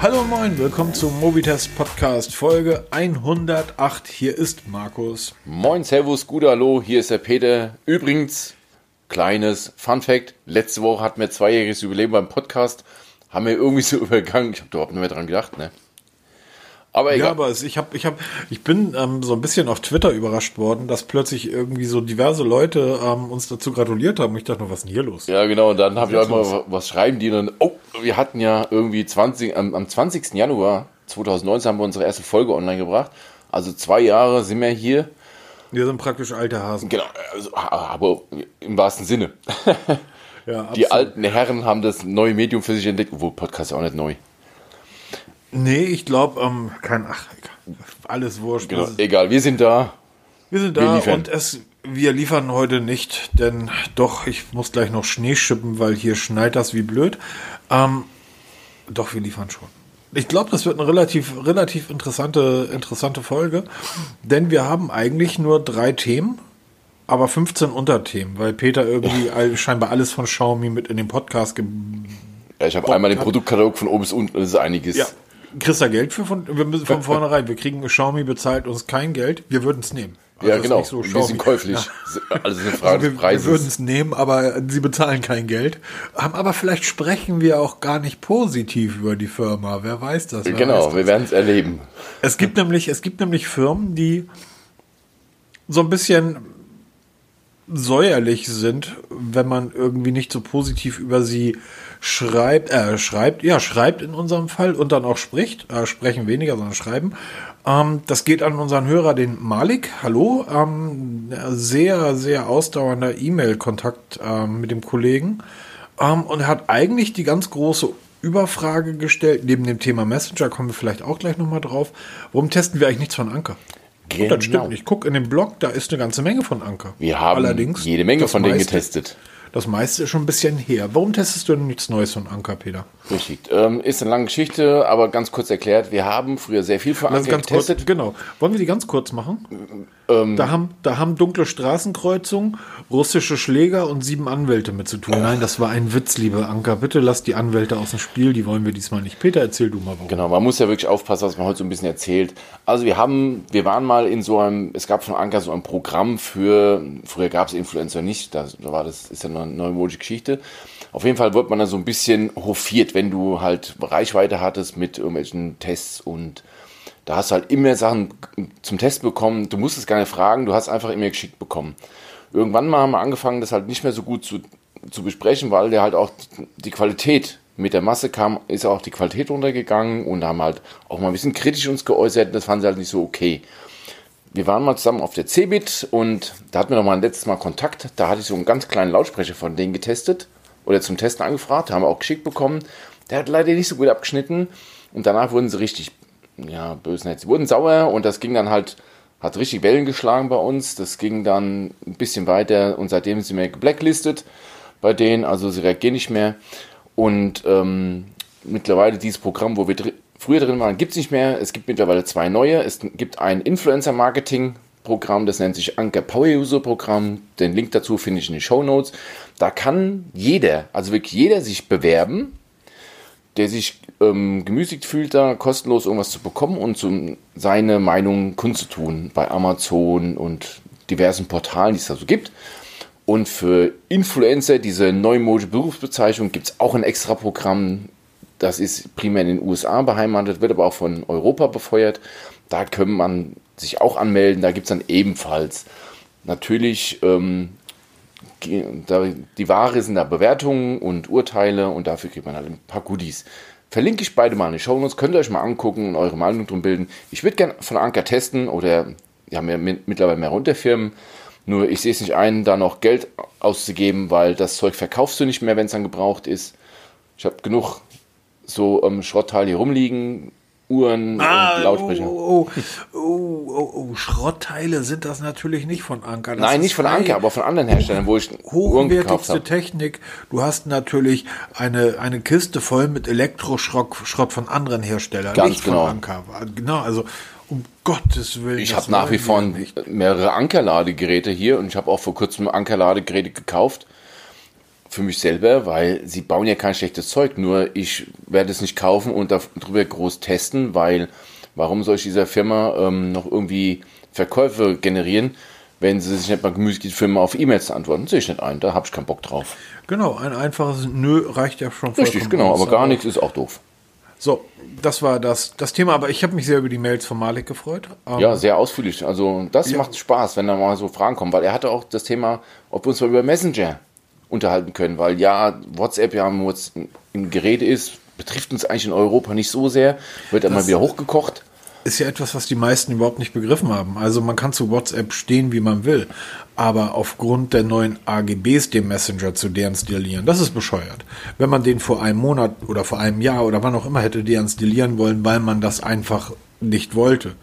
Hallo moin, willkommen zum Mobitest Podcast Folge 108. Hier ist Markus. Moin, Servus, gut Hallo, hier ist der Peter. Übrigens, kleines Fun Fact: Letzte Woche hatten wir zweijähriges Jubiläum beim Podcast. Haben wir irgendwie so übergangen. Ich habe überhaupt nicht mehr dran gedacht, ne? Aber egal. Ja, aber ich, hab, ich, hab, ich bin ähm, so ein bisschen auf Twitter überrascht worden, dass plötzlich irgendwie so diverse Leute ähm, uns dazu gratuliert haben. Ich dachte nur, was ist denn hier los? Ja, genau. Und dann habe ich auch mal, was schreiben die dann? Oh, wir hatten ja irgendwie 20, ähm, am 20. Januar 2019 haben wir unsere erste Folge online gebracht. Also zwei Jahre sind wir hier. Wir sind praktisch alte Hasen. Genau, also, aber im wahrsten Sinne. Ja, die alten Herren haben das neue Medium für sich entdeckt, obwohl Podcast ist auch nicht neu. Nee, ich glaube, ähm, kein, ach, alles wurscht. Genau, egal, wir sind da. Wir sind da wir und es, wir liefern heute nicht, denn doch, ich muss gleich noch Schnee schippen, weil hier schneit das wie blöd. Ähm, doch, wir liefern schon. Ich glaube, das wird eine relativ, relativ interessante, interessante Folge, denn wir haben eigentlich nur drei Themen, aber 15 Unterthemen, weil Peter irgendwie all, scheinbar alles von Xiaomi mit in den Podcast ja, ich habe einmal den Produktkatalog von oben bis unten, das ist einiges. Ja, kriegst da Geld für von, wir müssen von vornherein, wir kriegen Xiaomi bezahlt uns kein Geld, wir würden es nehmen. Also ja, genau. So wir sind käuflich. Ja. Also eine Frage also wir, des Preises. Wir würden es nehmen, aber sie bezahlen kein Geld. Aber vielleicht sprechen wir auch gar nicht positiv über die Firma. Wer weiß das? Wer genau, das? wir werden es erleben. Es gibt nämlich, es gibt nämlich Firmen, die so ein bisschen säuerlich sind, wenn man irgendwie nicht so positiv über sie schreibt, äh, schreibt, ja, schreibt in unserem Fall und dann auch spricht, äh, sprechen weniger, sondern schreiben. Ähm, das geht an unseren Hörer, den Malik. Hallo, ähm, sehr, sehr ausdauernder E-Mail-Kontakt ähm, mit dem Kollegen. Ähm, und er hat eigentlich die ganz große Überfrage gestellt, neben dem Thema Messenger kommen wir vielleicht auch gleich nochmal drauf. Warum testen wir eigentlich nichts von Anker? Genau. Und das stimmt. Ich gucke in dem Blog, da ist eine ganze Menge von Anker. Wir haben Allerdings jede Menge von denen getestet. Das meiste ist schon ein bisschen her. Warum testest du denn nichts Neues von Anker, Peter? Richtig. Ähm, ist eine lange Geschichte, aber ganz kurz erklärt. Wir haben früher sehr viel für Anker getestet. Kurz, genau. Wollen wir die ganz kurz machen? Ähm, da, haben, da haben dunkle Straßenkreuzungen, russische Schläger und sieben Anwälte mit zu tun. Äh. Nein, das war ein Witz, liebe Anker. Bitte lass die Anwälte aus dem Spiel. Die wollen wir diesmal nicht. Peter, erzähl du mal warum. Genau, man muss ja wirklich aufpassen, was man heute so ein bisschen erzählt. Also wir haben, wir waren mal in so einem, es gab von Anker so ein Programm für, früher gab es Influencer nicht, da war das, ist ja eine neue Geschichte. Auf jeden Fall wird man da so ein bisschen hofiert, wenn du halt Reichweite hattest mit irgendwelchen Tests und da hast du halt immer Sachen zum Test bekommen. Du musstest gar nicht fragen, du hast einfach immer geschickt bekommen. Irgendwann mal haben wir angefangen, das halt nicht mehr so gut zu, zu besprechen, weil der halt auch die Qualität mit der Masse kam, ist auch die Qualität runtergegangen und haben halt auch mal ein bisschen kritisch uns geäußert. Das fanden sie halt nicht so okay. Wir waren mal zusammen auf der Cebit und da hatten wir noch mal ein letztes Mal Kontakt. Da hatte ich so einen ganz kleinen Lautsprecher von denen getestet oder zum Testen angefragt, haben wir auch geschickt bekommen. Der hat leider nicht so gut abgeschnitten und danach wurden sie richtig, ja, böse nicht. Sie wurden sauer und das ging dann halt, hat richtig Wellen geschlagen bei uns. Das ging dann ein bisschen weiter und seitdem sind wir geblacklistet bei denen, also sie reagieren nicht mehr. Und ähm, mittlerweile dieses Programm, wo wir dr früher drin waren, gibt es nicht mehr. Es gibt mittlerweile zwei neue. Es gibt ein Influencer-Marketing Programm, das nennt sich Anker Power User Programm. Den Link dazu finde ich in den Show Notes. Da kann jeder, also wirklich jeder sich bewerben, der sich ähm, gemüßigt fühlt, da kostenlos irgendwas zu bekommen und zum, seine Meinung kundzutun bei Amazon und diversen Portalen, die es da so gibt. Und für Influencer, diese neumodische Berufsbezeichnung, gibt es auch ein extra Programm. Das ist primär in den USA beheimatet, wird aber auch von Europa befeuert. Da können man sich auch anmelden. Da gibt es dann ebenfalls natürlich ähm, die Ware sind da Bewertungen und Urteile und dafür kriegt man halt ein paar Goodies. Verlinke ich beide mal in den Show Notes, könnt ihr euch mal angucken und eure Meinung drum bilden. Ich würde gerne von Anker testen oder ja mittlerweile mehr Runterfirmen. Nur ich sehe es nicht ein, da noch Geld auszugeben, weil das Zeug verkaufst du nicht mehr, wenn es dann gebraucht ist. Ich habe genug so ähm, Schrottteile hier rumliegen, Uhren ah, und Lautsprecher. Oh, oh, oh, oh, Schrottteile sind das natürlich nicht von Anker. Das Nein, nicht von Anker, aber von anderen Herstellern, wo ich Uhren gekauft habe. Technik. Du hast natürlich eine, eine Kiste voll mit Elektroschrott Schrott von anderen Herstellern, Ganz nicht genau. von Anker. Genau, also um Gottes Willen. Ich habe nach wie vor mehrere Ankerladegeräte hier und ich habe auch vor kurzem Ankerladegeräte gekauft für mich selber, weil sie bauen ja kein schlechtes Zeug, nur ich werde es nicht kaufen und darüber groß testen, weil warum soll ich dieser Firma ähm, noch irgendwie Verkäufe generieren, wenn sie sich nicht mal gemüßig die Firma auf E-Mails antworten? Sehe ich nicht ein, da habe ich keinen Bock drauf. Genau, ein einfaches Nö reicht ja schon. Richtig, genau, aber gar nichts ist auch doof. So, das war das, das Thema, aber ich habe mich sehr über die Mails von Malik gefreut. Ähm, ja, sehr ausführlich. Also das ja. macht Spaß, wenn da mal so Fragen kommen, weil er hatte auch das Thema, ob wir uns mal über Messenger unterhalten können, weil ja, WhatsApp ja im Gerät ist, betrifft uns eigentlich in Europa nicht so sehr, wird immer wieder hochgekocht ist ja etwas, was die meisten überhaupt nicht begriffen haben. Also man kann zu WhatsApp stehen, wie man will, aber aufgrund der neuen AGBs den Messenger zu deinstallieren, das ist bescheuert. Wenn man den vor einem Monat oder vor einem Jahr oder wann auch immer hätte deinstallieren wollen, weil man das einfach nicht wollte,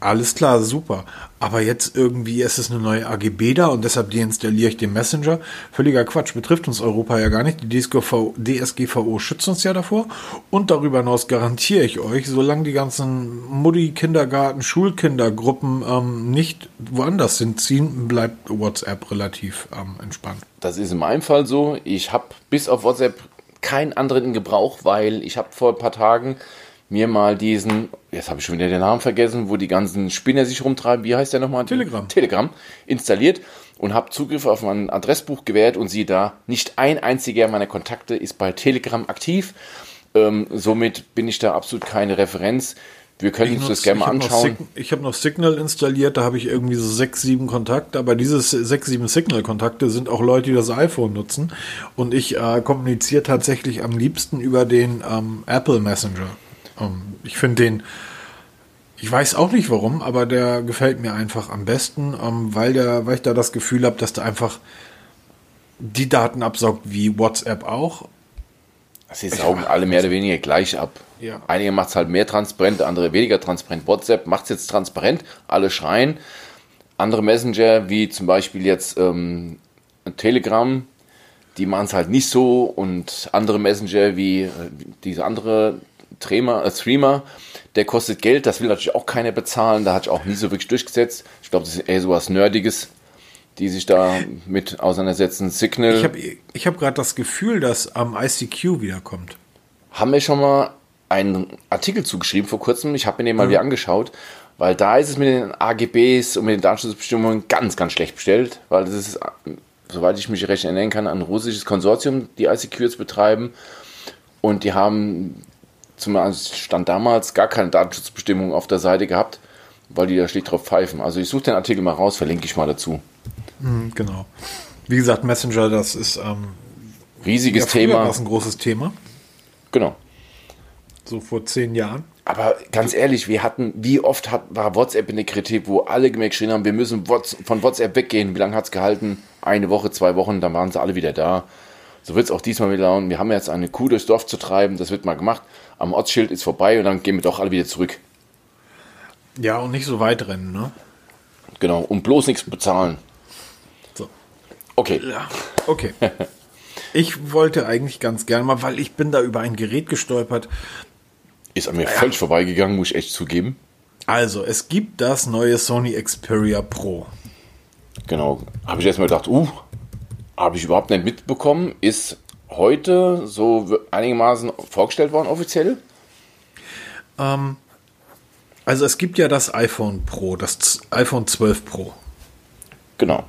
alles klar, super. Aber jetzt irgendwie ist es eine neue AGB da und deshalb deinstalliere ich den Messenger. Völliger Quatsch, betrifft uns Europa ja gar nicht. Die DSGVO, DSGVO schützt uns ja davor. Und darüber hinaus garantiere ich euch, solange die ganzen Mutti, Kindergarten, Schulkindergruppen ähm, nicht woanders hinziehen, bleibt WhatsApp relativ ähm, entspannt. Das ist in meinem Fall so. Ich habe bis auf WhatsApp keinen anderen in Gebrauch, weil ich habe vor ein paar Tagen mir mal diesen, jetzt habe ich schon wieder den Namen vergessen, wo die ganzen Spinner sich rumtreiben, wie heißt der nochmal? Telegram. Telegram installiert und habe Zugriff auf mein Adressbuch gewährt und siehe da, nicht ein einziger meiner Kontakte ist bei Telegram aktiv. Ähm, somit bin ich da absolut keine Referenz. Wir können uns das gerne mal anschauen. ich habe noch Signal installiert, da habe ich irgendwie so sechs, sieben Kontakte, aber diese sechs, sieben Signal-Kontakte sind auch Leute, die das iPhone nutzen. Und ich äh, kommuniziere tatsächlich am liebsten über den ähm, Apple Messenger. Ähm, ich finde den, ich weiß auch nicht warum, aber der gefällt mir einfach am besten, ähm, weil, der, weil ich da das Gefühl habe, dass der einfach die Daten absaugt wie WhatsApp auch. Sie saugen alle mehr oder weniger gleich ab. Ja. Einige macht es halt mehr transparent, andere weniger transparent. WhatsApp macht es jetzt transparent, alle schreien. Andere Messenger, wie zum Beispiel jetzt ähm, Telegram, die machen es halt nicht so. Und andere Messenger, wie äh, diese andere Streamer, äh, Streamer, der kostet Geld, das will natürlich auch keiner bezahlen, da hat sich auch nie so wirklich durchgesetzt. Ich glaube, das ist eher so was Nerdiges, die sich da mit auseinandersetzen. Signal. Ich habe ich hab gerade das Gefühl, dass am ICQ wiederkommt. Haben wir schon mal einen Artikel zugeschrieben vor kurzem, ich habe mir den mal mhm. wieder angeschaut, weil da ist es mit den AGBs und mit den Datenschutzbestimmungen ganz, ganz schlecht bestellt, weil das ist, soweit ich mich recht erinnern kann, ein russisches Konsortium, die ICQ jetzt betreiben. Und die haben zumindest stand damals gar keine Datenschutzbestimmungen auf der Seite gehabt, weil die da schlicht drauf pfeifen. Also ich suche den Artikel mal raus, verlinke ich mal dazu. Mhm, genau. Wie gesagt, Messenger, das ist ähm, riesiges ja, Thema. Das ist ein großes Thema. Genau. So vor zehn Jahren. Aber ganz ehrlich, wir hatten, wie oft hat, war WhatsApp in der Kritik, wo alle geschrien haben, wir müssen von WhatsApp weggehen. Wie lange hat es gehalten? Eine Woche, zwei Wochen, dann waren sie alle wieder da. So wird es auch diesmal wieder laufen. Wir haben jetzt eine Kuh durchs Dorf zu treiben, das wird mal gemacht am Ortsschild ist vorbei und dann gehen wir doch alle wieder zurück. Ja, und nicht so weit rennen, ne? Genau, und bloß nichts bezahlen. So. Okay. Ja, okay. ich wollte eigentlich ganz gerne mal, weil ich bin da über ein Gerät gestolpert. Ist an mir ja. völlig vorbeigegangen, muss ich echt zugeben. Also, es gibt das neue Sony Xperia Pro. Genau. Habe ich erstmal gedacht, uh, habe ich überhaupt nicht mitbekommen. Ist heute so einigermaßen vorgestellt worden, offiziell? Ähm, also es gibt ja das iPhone Pro, das iPhone 12 Pro. Genau.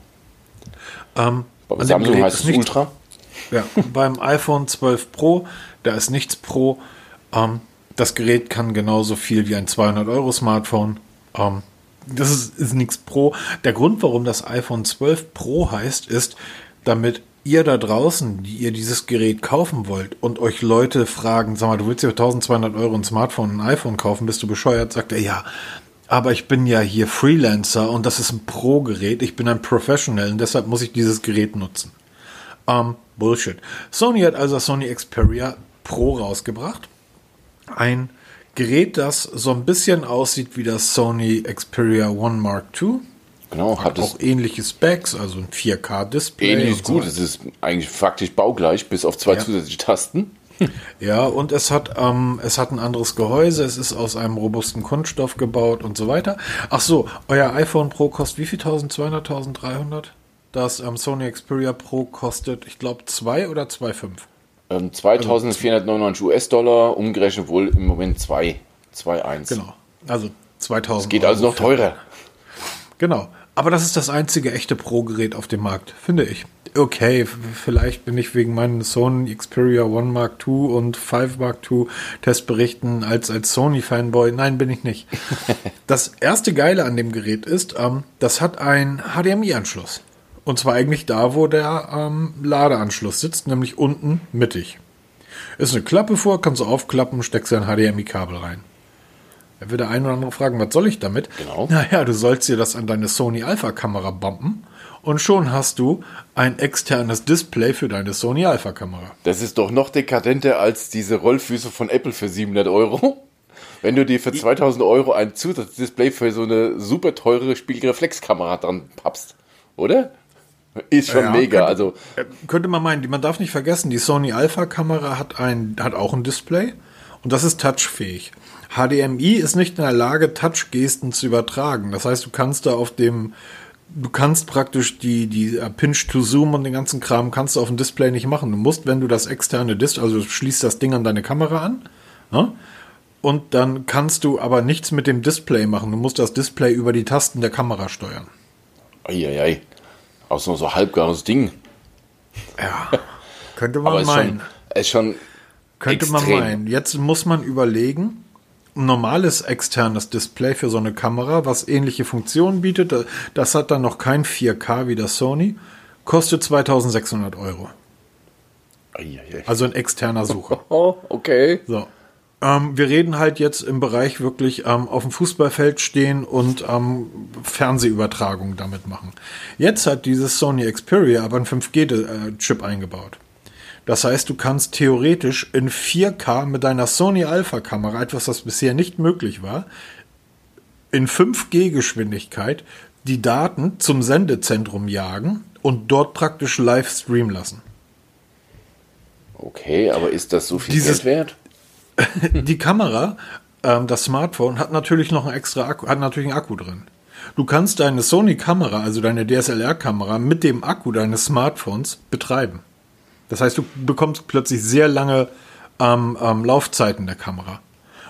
Ähm, Bei Samsung heißt es nicht, Ultra. Ja, beim iPhone 12 Pro, da ist nichts Pro. Ähm, das Gerät kann genauso viel wie ein 200 Euro Smartphone. Ähm, das ist, ist nichts Pro. Der Grund, warum das iPhone 12 Pro heißt, ist, damit ihr da draußen, die ihr dieses Gerät kaufen wollt und euch Leute fragen, sag mal, du willst ja 1200 Euro ein Smartphone, ein iPhone kaufen, bist du bescheuert? Sagt er, ja, aber ich bin ja hier Freelancer und das ist ein Pro-Gerät, ich bin ein Professional und deshalb muss ich dieses Gerät nutzen. Ähm, Bullshit. Sony hat also Sony Xperia Pro rausgebracht. Ein Gerät, das so ein bisschen aussieht wie das Sony Xperia One Mark II Genau, hat, hat auch ähnliche Specs, also ein 4K-Display. Ähnlich gut, es ist eigentlich faktisch baugleich, bis auf zwei ja. zusätzliche Tasten. Ja, und es hat, ähm, es hat ein anderes Gehäuse, es ist aus einem robusten Kunststoff gebaut und so weiter. Ach so, euer iPhone Pro kostet wie viel? 1200, 1300? Das ähm, Sony Xperia Pro kostet, ich glaube, 2 oder 2,5. Ähm, 2499 US-Dollar, umgerechnet wohl im Moment 2, 2,1. Genau. Also 2000. Es geht also noch teurer. Genau. Aber das ist das einzige echte Pro-Gerät auf dem Markt, finde ich. Okay, vielleicht bin ich wegen meinen Sony Xperia One Mark II und 5 Mark II Testberichten als, als Sony-Fanboy. Nein, bin ich nicht. Das erste Geile an dem Gerät ist, ähm, das hat einen HDMI-Anschluss. Und zwar eigentlich da, wo der ähm, Ladeanschluss sitzt, nämlich unten mittig. Ist eine Klappe vor, kannst du aufklappen, steckst ein HDMI-Kabel rein. Da wird der ein oder andere fragen, was soll ich damit? Genau. Naja, du sollst dir das an deine Sony Alpha-Kamera bumpen und schon hast du ein externes Display für deine Sony Alpha-Kamera. Das ist doch noch dekadenter als diese Rollfüße von Apple für 700 Euro. Wenn du dir für 2000 Euro ein Zusatzdisplay für so eine super teure Spiegelreflexkamera dran pappst, oder? Ist schon Ja, mega. könnte- Also, Äh, Könnte man meinen, man darf nicht vergessen, die Sony Alpha-Kamera hat, ein, hat auch ein Display und das ist touchfähig. HDMI ist nicht in der Lage, Touch-Gesten zu übertragen. Das heißt, du kannst da auf dem, du kannst praktisch die, die äh, Pinch to Zoom und den ganzen Kram kannst du auf dem Display nicht machen. Du musst, wenn du das externe Display, also schließt das Ding an deine Kamera an, ne? und dann kannst du aber nichts mit dem Display machen. Du musst das Display über die Tasten der Kamera steuern. eieiei. Auch so so halbgares Ding. Ja, könnte man Aber ist meinen. schon, ist schon Könnte extrem. man meinen. Jetzt muss man überlegen, ein normales externes Display für so eine Kamera, was ähnliche Funktionen bietet, das hat dann noch kein 4K wie das Sony, kostet 2600 Euro. Also ein externer Sucher. Oh, okay. So. Ähm, wir reden halt jetzt im Bereich wirklich ähm, auf dem Fußballfeld stehen und ähm, Fernsehübertragung damit machen. Jetzt hat dieses Sony Xperia aber einen 5G-Chip eingebaut. Das heißt, du kannst theoretisch in 4K mit deiner Sony Alpha-Kamera, etwas, das bisher nicht möglich war, in 5G-Geschwindigkeit die Daten zum Sendezentrum jagen und dort praktisch live streamen lassen. Okay, aber ist das so viel Dieses- Geld wert? die Kamera, ähm, das Smartphone, hat natürlich noch einen extra Akku, hat natürlich einen Akku drin. Du kannst deine Sony-Kamera, also deine DSLR-Kamera, mit dem Akku deines Smartphones betreiben. Das heißt, du bekommst plötzlich sehr lange ähm, ähm, Laufzeiten der Kamera.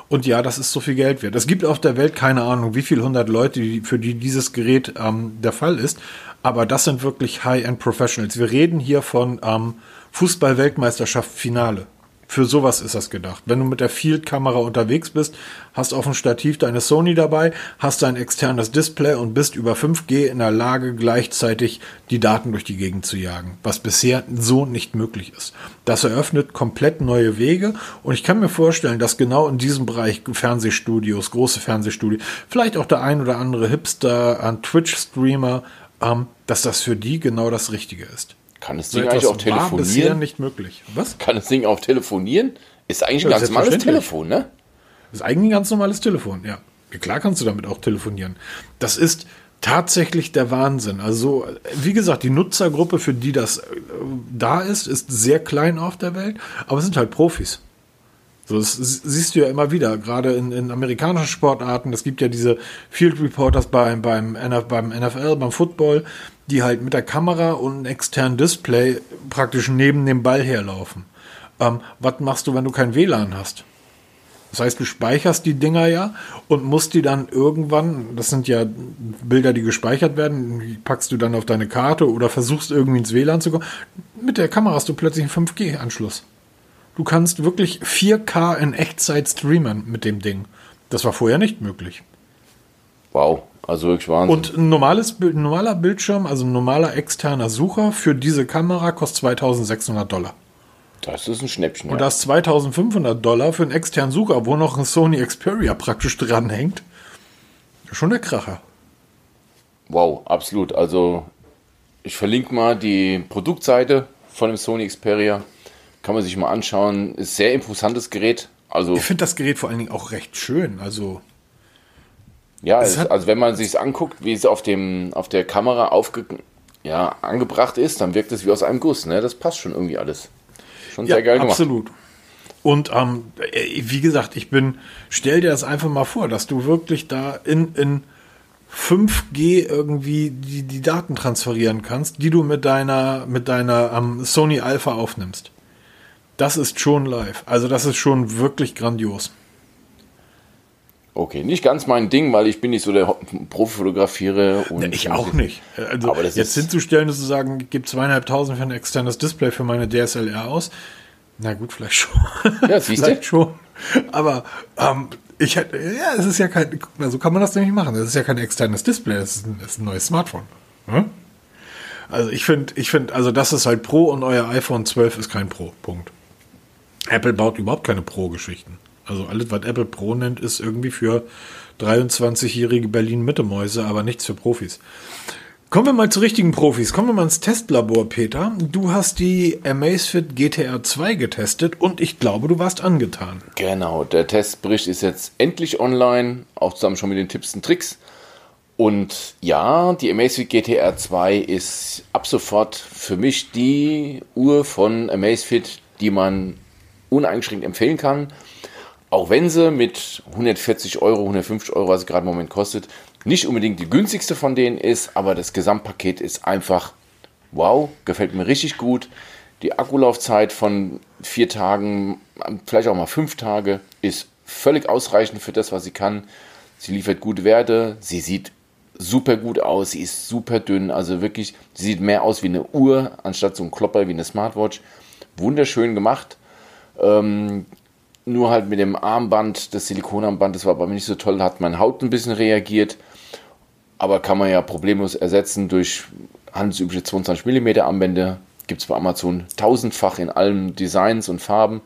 Und ja, das ist so viel Geld wert. Es gibt auf der Welt keine Ahnung, wie viele hundert Leute, für die dieses Gerät ähm, der Fall ist. Aber das sind wirklich High-End Professionals. Wir reden hier von ähm, Fußball-Weltmeisterschaft Finale. Für sowas ist das gedacht. Wenn du mit der Field-Kamera unterwegs bist, hast auf dem Stativ deine Sony dabei, hast ein externes Display und bist über 5G in der Lage, gleichzeitig die Daten durch die Gegend zu jagen, was bisher so nicht möglich ist. Das eröffnet komplett neue Wege und ich kann mir vorstellen, dass genau in diesem Bereich Fernsehstudios, große Fernsehstudios, vielleicht auch der ein oder andere Hipster, ein Twitch-Streamer, ähm, dass das für die genau das Richtige ist. Kann das So Ding eigentlich auch etwas war bisher telefonieren? nicht möglich. Was? Kann das Ding auch telefonieren? Ist eigentlich ein Ja, ganz normales. Telefon, ne? Ist eigentlich ein ganz normales Telefon, ja. ja. Klar kannst du damit auch telefonieren. Das ist tatsächlich der Wahnsinn. Also, wie gesagt, die Nutzergruppe, für die das äh, da ist, ist sehr klein auf der Welt, aber es sind halt Profis. So, das siehst du ja immer wieder, gerade in, in amerikanischen Sportarten. Es gibt ja diese Field Reporters beim, beim, NF, beim NFL, beim Football, die halt mit der Kamera und einem externen Display praktisch neben dem Ball herlaufen. Ähm, was machst du, wenn du kein WLAN hast? Das heißt, du speicherst die Dinger ja und musst die dann irgendwann, das sind ja Bilder, die gespeichert werden, die packst du dann auf deine Karte oder versuchst irgendwie ins WLAN zu kommen. Mit der Kamera hast du plötzlich einen 5G-Anschluss. Du kannst wirklich 4K in Echtzeit streamen mit dem Ding. Das war vorher nicht möglich. Wow, also wirklich Wahnsinn. Und ein normales, ein normaler Bildschirm, also ein normaler externer Sucher für diese Kamera kostet 2600 Dollar. das ist ein Schnäppchen. Und ja. das 2500 Dollar für einen externen Sucher, wo noch ein Sony Xperia praktisch dranhängt. Schon der Kracher. Wow, absolut. Also ich verlinke mal die Produktseite von dem Sony Xperia. Kann man sich mal anschauen. Ist sehr imposantes Gerät. Also Ich finde das Gerät vor allen Dingen auch recht schön. Also, ja, es es, also wenn man sich anguckt, wie es auf dem auf der Kamera aufge ja, angebracht ist, dann wirkt es wie aus einem Guss. Ne? Das passt schon irgendwie alles. Schon sehr geil gemacht. absolut. Und ähm, äh, wie gesagt, ich bin, stell dir das einfach mal vor, dass du wirklich da in, in 5G irgendwie die, die Daten transferieren kannst, die du mit deiner, mit deiner ähm, Sony Alpha aufnimmst. Das ist schon live. Also das ist schon wirklich grandios. Okay, nicht ganz mein Ding, weil ich bin nicht so der Profi-Fotografiere. Und ich auch nicht. Also aber das jetzt hinzustellen, dass zu sagen, ich gebe zweieinhalbtausend für ein externes Display für meine DSLR aus. Na gut, vielleicht schon. Ja, siehst vielleicht du? schon. Aber ähm, ich hätte, ja, es ist ja kein, so kann man das nämlich machen. Das ist ja kein externes Display, das ist ein, das ist ein neues Smartphone. Hm? Also ich finde, ich finde, also das ist halt Pro und euer iPhone 12 ist kein Pro. Punkt. Apple baut überhaupt keine Pro-Geschichten. Also alles, was Apple Pro nennt, ist irgendwie für 23-jährige Berlin-Mitte-Mäuse, aber nichts für Profis. Kommen wir mal zu richtigen Profis. Kommen wir mal ins Testlabor, Peter. Du hast die Amazfit GTR 2 getestet und ich glaube, du warst angetan. Genau, der Testbericht ist jetzt endlich online, auch zusammen schon mit den Tipps und Tricks. Und ja, die Amazfit GTR 2 ist ab sofort für mich die Uhr von Amazfit, die man uneingeschränkt empfehlen kann. Auch wenn sie mit 140 Euro, 150 Euro, was sie gerade im Moment kostet, nicht unbedingt die günstigste von denen ist, aber das Gesamtpaket ist einfach wow, gefällt mir richtig gut. Die Akkulaufzeit von vier Tagen, vielleicht auch mal fünf Tage, ist völlig ausreichend für das, was sie kann. Sie liefert gute Werte, sie sieht super gut aus, sie ist super dünn, also wirklich, sie sieht mehr aus wie eine Uhr, anstatt so ein Klopper wie eine Smartwatch. Wunderschön gemacht. Ähm, nur halt mit dem Armband, das Silikonarmband, das war bei mir nicht so toll, hat meine Haut ein bisschen reagiert. Aber kann man ja problemlos ersetzen durch handelsübliche 22 mm Armbänder. Gibt es bei Amazon tausendfach in allen Designs und Farben.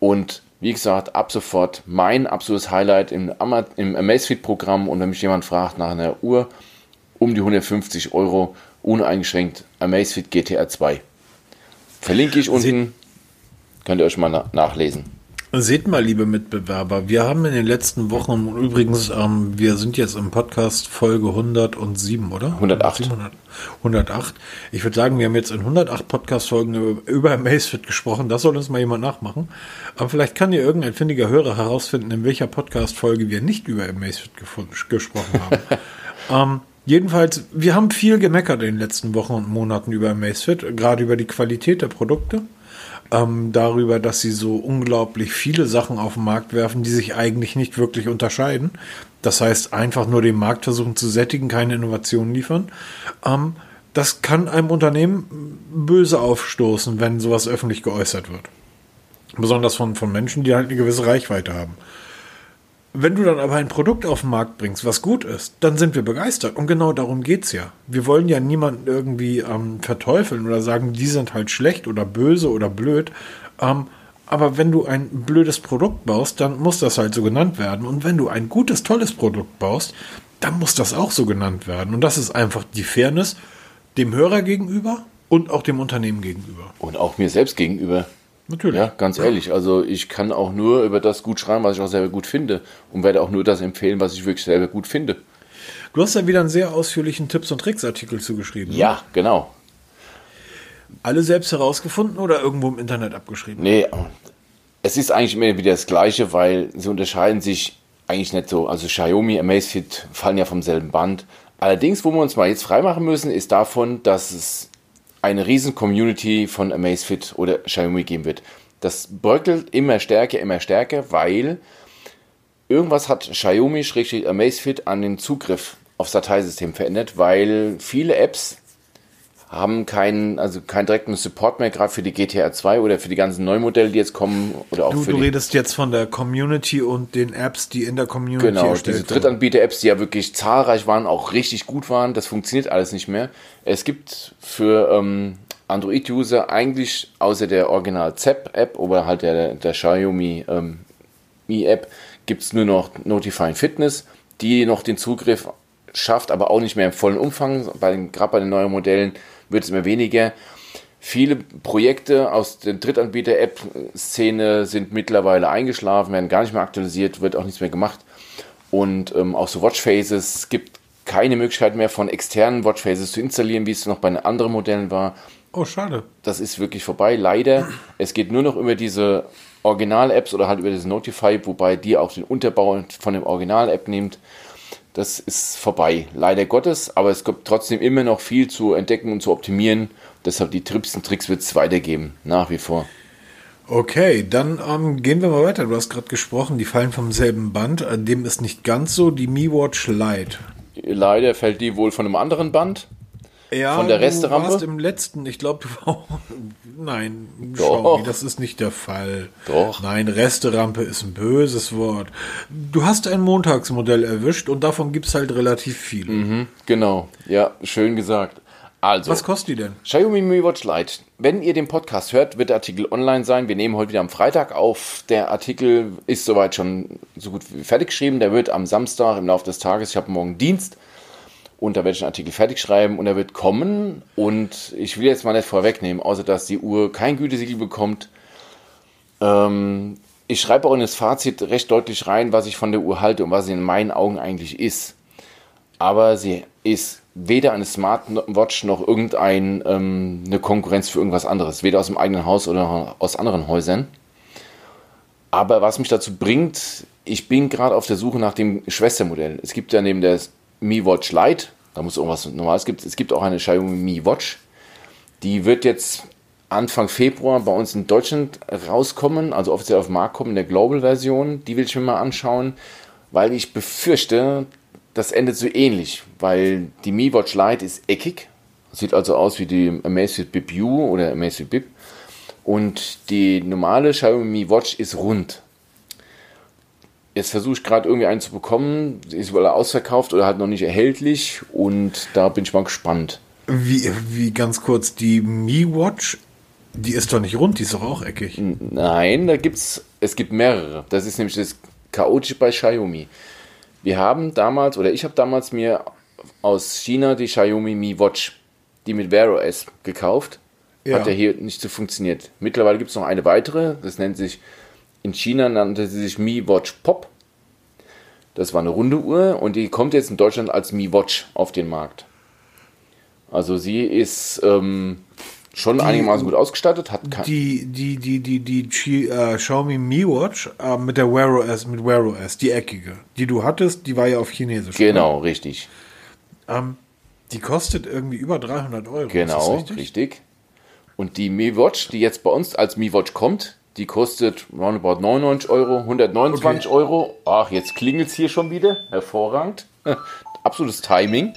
Und wie gesagt, ab sofort mein absolutes Highlight im, im Amazfit-Programm. Und wenn mich jemand fragt nach einer Uhr, um die 150 Euro, uneingeschränkt Amazfit GTR 2. Verlinke ich unten, könnt ihr euch mal nachlesen. Seht mal, liebe Mitbewerber, wir haben in den letzten Wochen, übrigens, ähm, wir sind jetzt im Podcast Folge 107, oder? 108. 108. Ich würde sagen, wir haben jetzt in 108 Podcast-Folgen über Amazfit gesprochen. Das soll uns mal jemand nachmachen. Aber vielleicht kann ja irgendein findiger Hörer herausfinden, in welcher Podcast-Folge wir nicht über Amazfit gesprochen haben. ähm, jedenfalls, wir haben viel gemeckert in den letzten Wochen und Monaten über Amazfit, gerade über die Qualität der Produkte ähm, darüber, dass sie so unglaublich viele Sachen auf den Markt werfen, die sich eigentlich nicht wirklich unterscheiden. Das heißt, einfach nur den Markt versuchen zu sättigen, keine Innovationen liefern. Ähm, das kann einem Unternehmen böse aufstoßen, wenn sowas öffentlich geäußert wird. Besonders von, von Menschen, die halt eine gewisse Reichweite haben. Wenn du dann aber ein Produkt auf den Markt bringst, was gut ist, dann sind wir begeistert. Und genau darum geht's ja. Wir wollen ja niemanden irgendwie ähm, verteufeln oder sagen, die sind halt schlecht oder böse oder blöd. Ähm, aber wenn du ein blödes Produkt baust, dann muss das halt so genannt werden. Und wenn du ein gutes, tolles Produkt baust, dann muss das auch so genannt werden. Und das ist einfach die Fairness dem Hörer gegenüber und auch dem Unternehmen gegenüber. Und auch mir selbst gegenüber. Natürlich. Ja, ganz ehrlich. Also ich kann auch nur über das gut schreiben, was ich auch selber gut finde. Und werde auch nur das empfehlen, was ich wirklich selber gut finde. Du hast ja wieder einen sehr ausführlichen Tipps- und Tricks-Artikel zugeschrieben. Ja, ne? genau. Alle selbst herausgefunden oder irgendwo im Internet abgeschrieben? Nee, es ist eigentlich immer wieder das Gleiche, weil sie unterscheiden sich eigentlich nicht so. Also Xiaomi, Amazfit fallen ja vom selben Band. Allerdings, wo wir uns mal jetzt freimachen müssen, ist davon, dass es eine riesen Community von Amazfit oder Xiaomi geben wird. Das bröckelt immer stärker, immer stärker, weil irgendwas hat Xiaomi-Amazfit an den Zugriff aufs Dateisystem verändert, weil viele Apps haben keinen, also keinen direkten Support mehr, gerade für die GTR 2 oder für die ganzen Neumodelle, die jetzt kommen. Oder auch du, für du redest jetzt von der Community und den Apps, die in der Community Genau, diese Drittanbieter-Apps, die ja wirklich zahlreich waren, auch richtig gut waren, das funktioniert alles nicht mehr. Es gibt für ähm, Android-User eigentlich außer der Original ZEP-App oder halt der, der Xiaomi ähm, Mi-App gibt es nur noch Notifying Fitness, die noch den Zugriff schafft, aber auch nicht mehr im vollen Umfang, gerade bei den neuen Modellen wird es immer weniger. Viele Projekte aus der Drittanbieter-App-Szene sind mittlerweile eingeschlafen, werden gar nicht mehr aktualisiert, wird auch nichts mehr gemacht. Und ähm, auch so Watchfaces, es gibt keine Möglichkeit mehr von externen Watchfaces zu installieren, wie es noch bei den anderen Modellen war. Oh, schade. Das ist wirklich vorbei, leider. Es geht nur noch über diese Original-Apps oder halt über das Notify, wobei die auch den Unterbau von dem Original-App nimmt. Das ist vorbei, leider Gottes, aber es gibt trotzdem immer noch viel zu entdecken und zu optimieren. Deshalb die Trips und Tricks wird es weitergeben, nach wie vor. Okay, dann ähm, gehen wir mal weiter. Du hast gerade gesprochen, die fallen vom selben Band. Äh, dem ist nicht ganz so. Die Mi Watch Lite. Leider fällt die wohl von einem anderen Band. Ja, von der Resterampe? Du warst im letzten, ich glaube, du war Nein, Doch. Xiaomi, das ist nicht der Fall. Doch. Nein, Resterampe ist ein böses Wort. Du hast ein Montagsmodell erwischt und davon gibt es halt relativ viele. Mhm, genau, ja, schön gesagt. Also, Was kostet die denn? Xiaomi Mi Watch Lite. Wenn ihr den Podcast hört, wird der Artikel online sein. Wir nehmen heute wieder am Freitag auf. Der Artikel ist soweit schon so gut wie fertig geschrieben. Der wird am Samstag im Laufe des Tages, ich habe morgen Dienst, und da werde ich einen Artikel fertig schreiben und er wird kommen. Und ich will jetzt mal nicht vorwegnehmen, außer dass die Uhr kein Gütesiegel bekommt. Ähm, ich schreibe auch in das Fazit recht deutlich rein, was ich von der Uhr halte und was sie in meinen Augen eigentlich ist. Aber sie ist weder eine Smartwatch noch irgendeine ähm, Konkurrenz für irgendwas anderes, weder aus dem eigenen Haus oder aus anderen Häusern. Aber was mich dazu bringt, ich bin gerade auf der Suche nach dem Schwestermodell. Es gibt ja neben der Mi Watch Lite, da muss irgendwas Normales gibt, es gibt auch eine Xiaomi Mi Watch. Die wird jetzt Anfang Februar bei uns in Deutschland rauskommen, also offiziell auf den Markt kommen, in der Global-Version. Die will ich mir mal anschauen, weil ich befürchte, das endet so ähnlich, weil die Mi Watch Lite ist eckig, sieht also aus wie die Amazfit Bip U oder Amazfit Bip und die normale Xiaomi Mi Watch ist rund. Jetzt versuche ich gerade irgendwie einen zu bekommen, sie ist wohl ausverkauft oder halt noch nicht erhältlich und da bin ich mal gespannt. Wie, wie ganz kurz, die Mi Watch, die ist doch nicht rund, die ist doch auch eckig. Nein, da gibt's, es gibt mehrere. Das ist nämlich das Chaotische bei Xiaomi. Wir haben damals, oder ich habe damals mir aus China die Xiaomi Mi Watch, die mit Wear OS gekauft. Ja. Hat ja hier nicht so funktioniert. Mittlerweile gibt es noch eine weitere, das nennt sich, in China nannte sie sich Mi Watch Pop. Das war eine runde Uhr und die kommt jetzt in Deutschland als Mi Watch auf den Markt. Also sie ist ähm, schon einigermaßen gut ausgestattet, hat Die, die, die, die, die Chi- äh, Xiaomi Mi Watch äh, mit der Wear OS, mit Wear OS, die eckige, die du hattest, die war ja auf Chinesisch. Genau, richtig. Ähm, die kostet irgendwie über 300 Euro. Genau, das richtig? Und die Mi Watch, die jetzt bei uns als Mi Watch kommt, die kostet roundabout 99 Euro, 129 Okay. Euro. Ach, jetzt klingelt es hier schon wieder. Hervorragend. Absolutes Timing.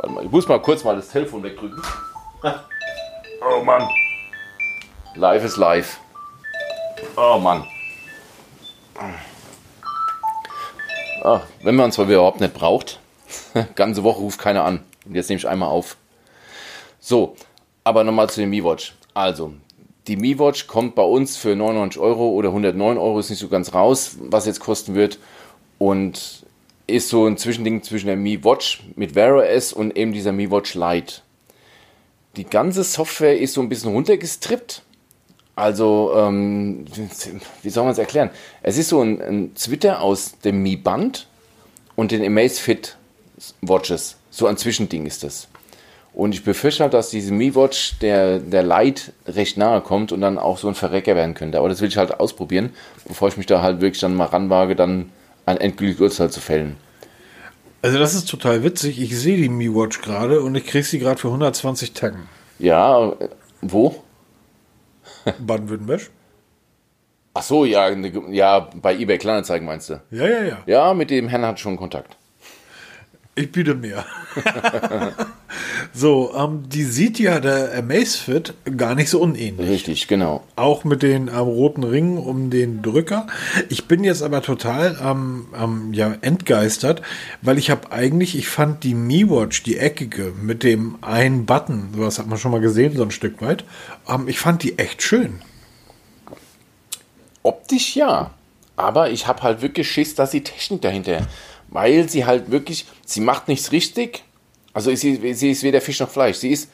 Warte mal, ich muss mal kurz mal das Telefon wegdrücken. Oh Mann. Live ist live. Oh Mann. Ah, wenn man es mal überhaupt nicht braucht. Ganze Woche ruft keiner an. Und jetzt nehme ich einmal auf. So, aber nochmal zu dem Mi Watch. Also, die Mi Watch kommt bei uns für 99 Euro oder 109 Euro, ist nicht so ganz raus, was jetzt kosten wird. Und ist so ein Zwischending zwischen der Mi Watch mit Wear OS und eben dieser Mi Watch Lite. Die ganze Software ist so ein bisschen runtergestrippt. Also, ähm, wie soll man es erklären? Es ist so ein, ein Twitter aus dem Mi Band und den Amazfit Watches. So ein Zwischending ist das. Und ich befürchte halt, dass diese Mi Watch der, der Lite recht nahe kommt und dann auch so ein Verrecker werden könnte. Aber das will ich halt ausprobieren, bevor ich mich da halt wirklich dann mal ranwage, dann ein endgültiges Urteil zu fällen. Also das ist total witzig. Ich sehe die Mi Watch gerade und ich kriege sie gerade für 120 Tacken. Ja, äh, wo? Baden-Württemberg? Ach so, ja, ja, bei eBay Kleinanzeigen meinst du? Ja, ja, ja. Ja, mit dem Herrn hat schon Kontakt. Ich biete mehr. so, ähm, die sieht ja der Amazfit gar nicht so unähnlich. Richtig, genau. Auch mit den ähm, roten Ringen um den Drücker. Ich bin jetzt aber total ähm, ähm, ja, entgeistert, weil ich habe eigentlich, ich fand die Mi Watch, die eckige, mit dem einen Button, sowas hat man schon mal gesehen, so ein Stück weit. Ähm, ich fand die echt schön. Optisch ja. Aber ich habe halt wirklich Schiss, dass die Technik dahinter. Weil sie halt wirklich, sie macht nichts richtig. Also sie, sie ist weder Fisch noch Fleisch. Sie ist,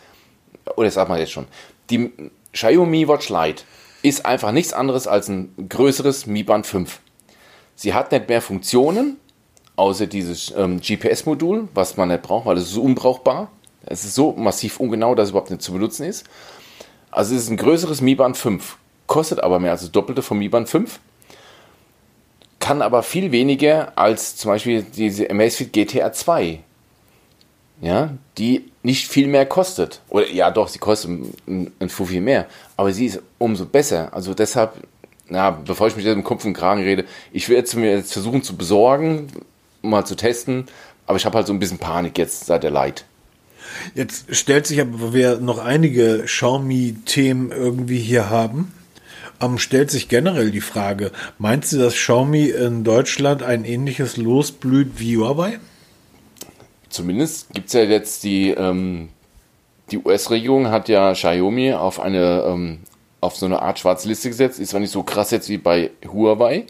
oder das sagt man jetzt schon, die Xiaomi Watch Lite ist einfach nichts anderes als ein größeres Mi Band 5. Sie hat nicht mehr Funktionen, außer dieses ähm, GPS-Modul, was man nicht braucht, weil es ist so unbrauchbar. Es ist so massiv ungenau, dass es überhaupt nicht zu benutzen ist. Also es ist ein größeres Mi Band 5, kostet aber mehr als das Doppelte vom Mi Band 5 kann aber viel weniger als zum Beispiel diese Amazfit GTR 2. Ja, die nicht viel mehr kostet. Oder ja, doch, sie kostet ein, ein viel mehr. Aber sie ist umso besser. Also deshalb, na, bevor ich mich jetzt im Kopf und Kragen rede, ich werde es mir jetzt versuchen zu besorgen, mal zu testen. Aber ich habe halt so ein bisschen Panik jetzt seit der Light. Jetzt stellt sich aber, weil wir noch einige Xiaomi-Themen irgendwie hier haben, ähm, stellt sich generell die Frage, meinst du, dass Xiaomi in Deutschland ein ähnliches Los blüht wie Huawei? Zumindest gibt es ja jetzt die, ähm, die US-Regierung hat ja Xiaomi auf eine ähm, auf so eine Art schwarze Liste gesetzt. Ist zwar nicht so krass jetzt wie bei Huawei,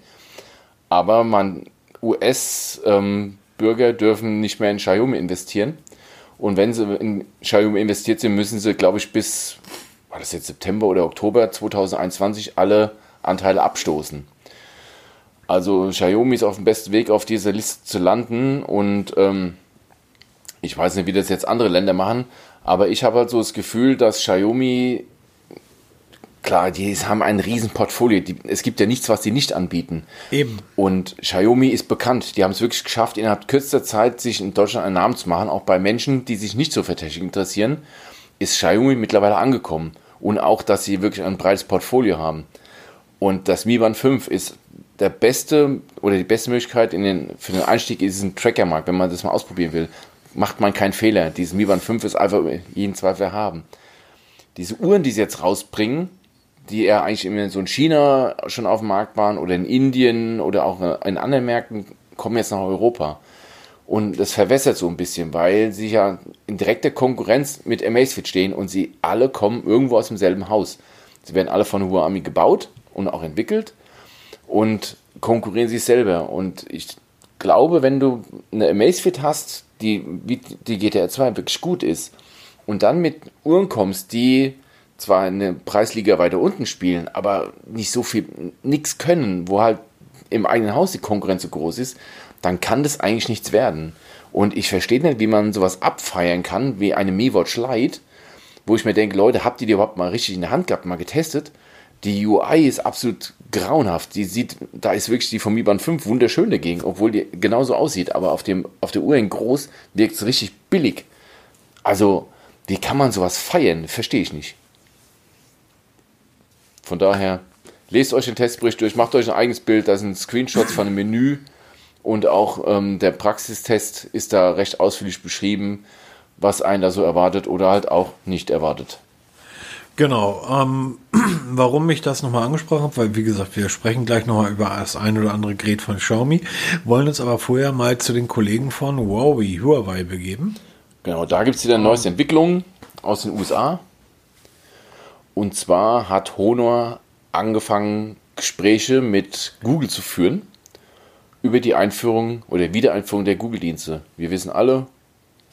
aber man US-Bürger dürfen nicht mehr in Xiaomi investieren. Und wenn sie in Xiaomi investiert sind, müssen sie, glaube ich, bis, war das jetzt September oder Oktober 2021 alle Anteile abstoßen. Also Xiaomi ist auf dem besten Weg, auf dieser Liste zu landen. Und ähm, ich weiß nicht, wie das jetzt andere Länder machen, aber ich habe halt so das Gefühl, dass Xiaomi klar, die haben ein riesen Portfolio. Die, es gibt ja nichts, was sie nicht anbieten. Eben. Und Xiaomi ist bekannt. Die haben es wirklich geschafft, innerhalb kürzester Zeit sich in Deutschland einen Namen zu machen. Auch bei Menschen, die sich nicht so für Technik interessieren, ist Xiaomi mittlerweile angekommen. Und auch, dass sie wirklich ein breites Portfolio haben. Und das Mi Band 5 ist der beste oder die beste Möglichkeit in den, für den Einstieg in diesen Trackermarkt, wenn man das mal ausprobieren will. Macht man keinen Fehler. Dieses Mi Band 5 ist einfach jeden Zweifel haben. Diese Uhren, die sie jetzt rausbringen, die ja eigentlich immer so in China schon auf dem Markt waren oder in Indien oder auch in anderen Märkten, kommen jetzt nach Europa. Und das verwässert so ein bisschen, weil sie ja in direkter Konkurrenz mit Amazfit stehen und sie alle kommen irgendwo aus demselben Haus. Sie werden alle von Huami gebaut und auch entwickelt und konkurrieren sich selber. Und ich glaube, wenn du eine Amazfit hast, die wie die GTR 2 wirklich gut ist und dann mit Uhren kommst, die zwar eine Preisliga weiter unten spielen, aber nicht so viel, nichts können, wo halt im eigenen Haus die Konkurrenz so groß ist, dann kann das eigentlich nichts werden. Und ich verstehe nicht, wie man sowas abfeiern kann, wie eine Mi Watch Lite, wo ich mir denke, Leute, habt ihr die überhaupt mal richtig in der Hand gehabt, mal getestet? Die UI ist absolut grauenhaft. Die sieht, da ist wirklich die von Mi Band 5 wunderschön dagegen, obwohl die genauso aussieht. Aber auf, dem, auf der Uhr in groß wirkt es richtig billig. Also, wie kann man sowas feiern? Verstehe ich nicht. Von daher, lest euch den Testbericht durch, macht euch ein eigenes Bild, da sind Screenshots von einem Menü und auch ähm, der Praxistest ist da recht ausführlich beschrieben, was einen da so erwartet oder halt auch nicht erwartet. Genau. Ähm, warum ich das nochmal angesprochen habe, weil wie gesagt, wir sprechen gleich nochmal über das ein oder andere Gerät von Xiaomi, wollen uns aber vorher mal zu den Kollegen von Huawei, Huawei begeben. Genau, da gibt es wieder neueste Entwicklungen aus den USA. Und zwar hat Honor angefangen, Gespräche mit Google zu führen über die Einführung oder Wiedereinführung der Google-Dienste. Wir wissen alle,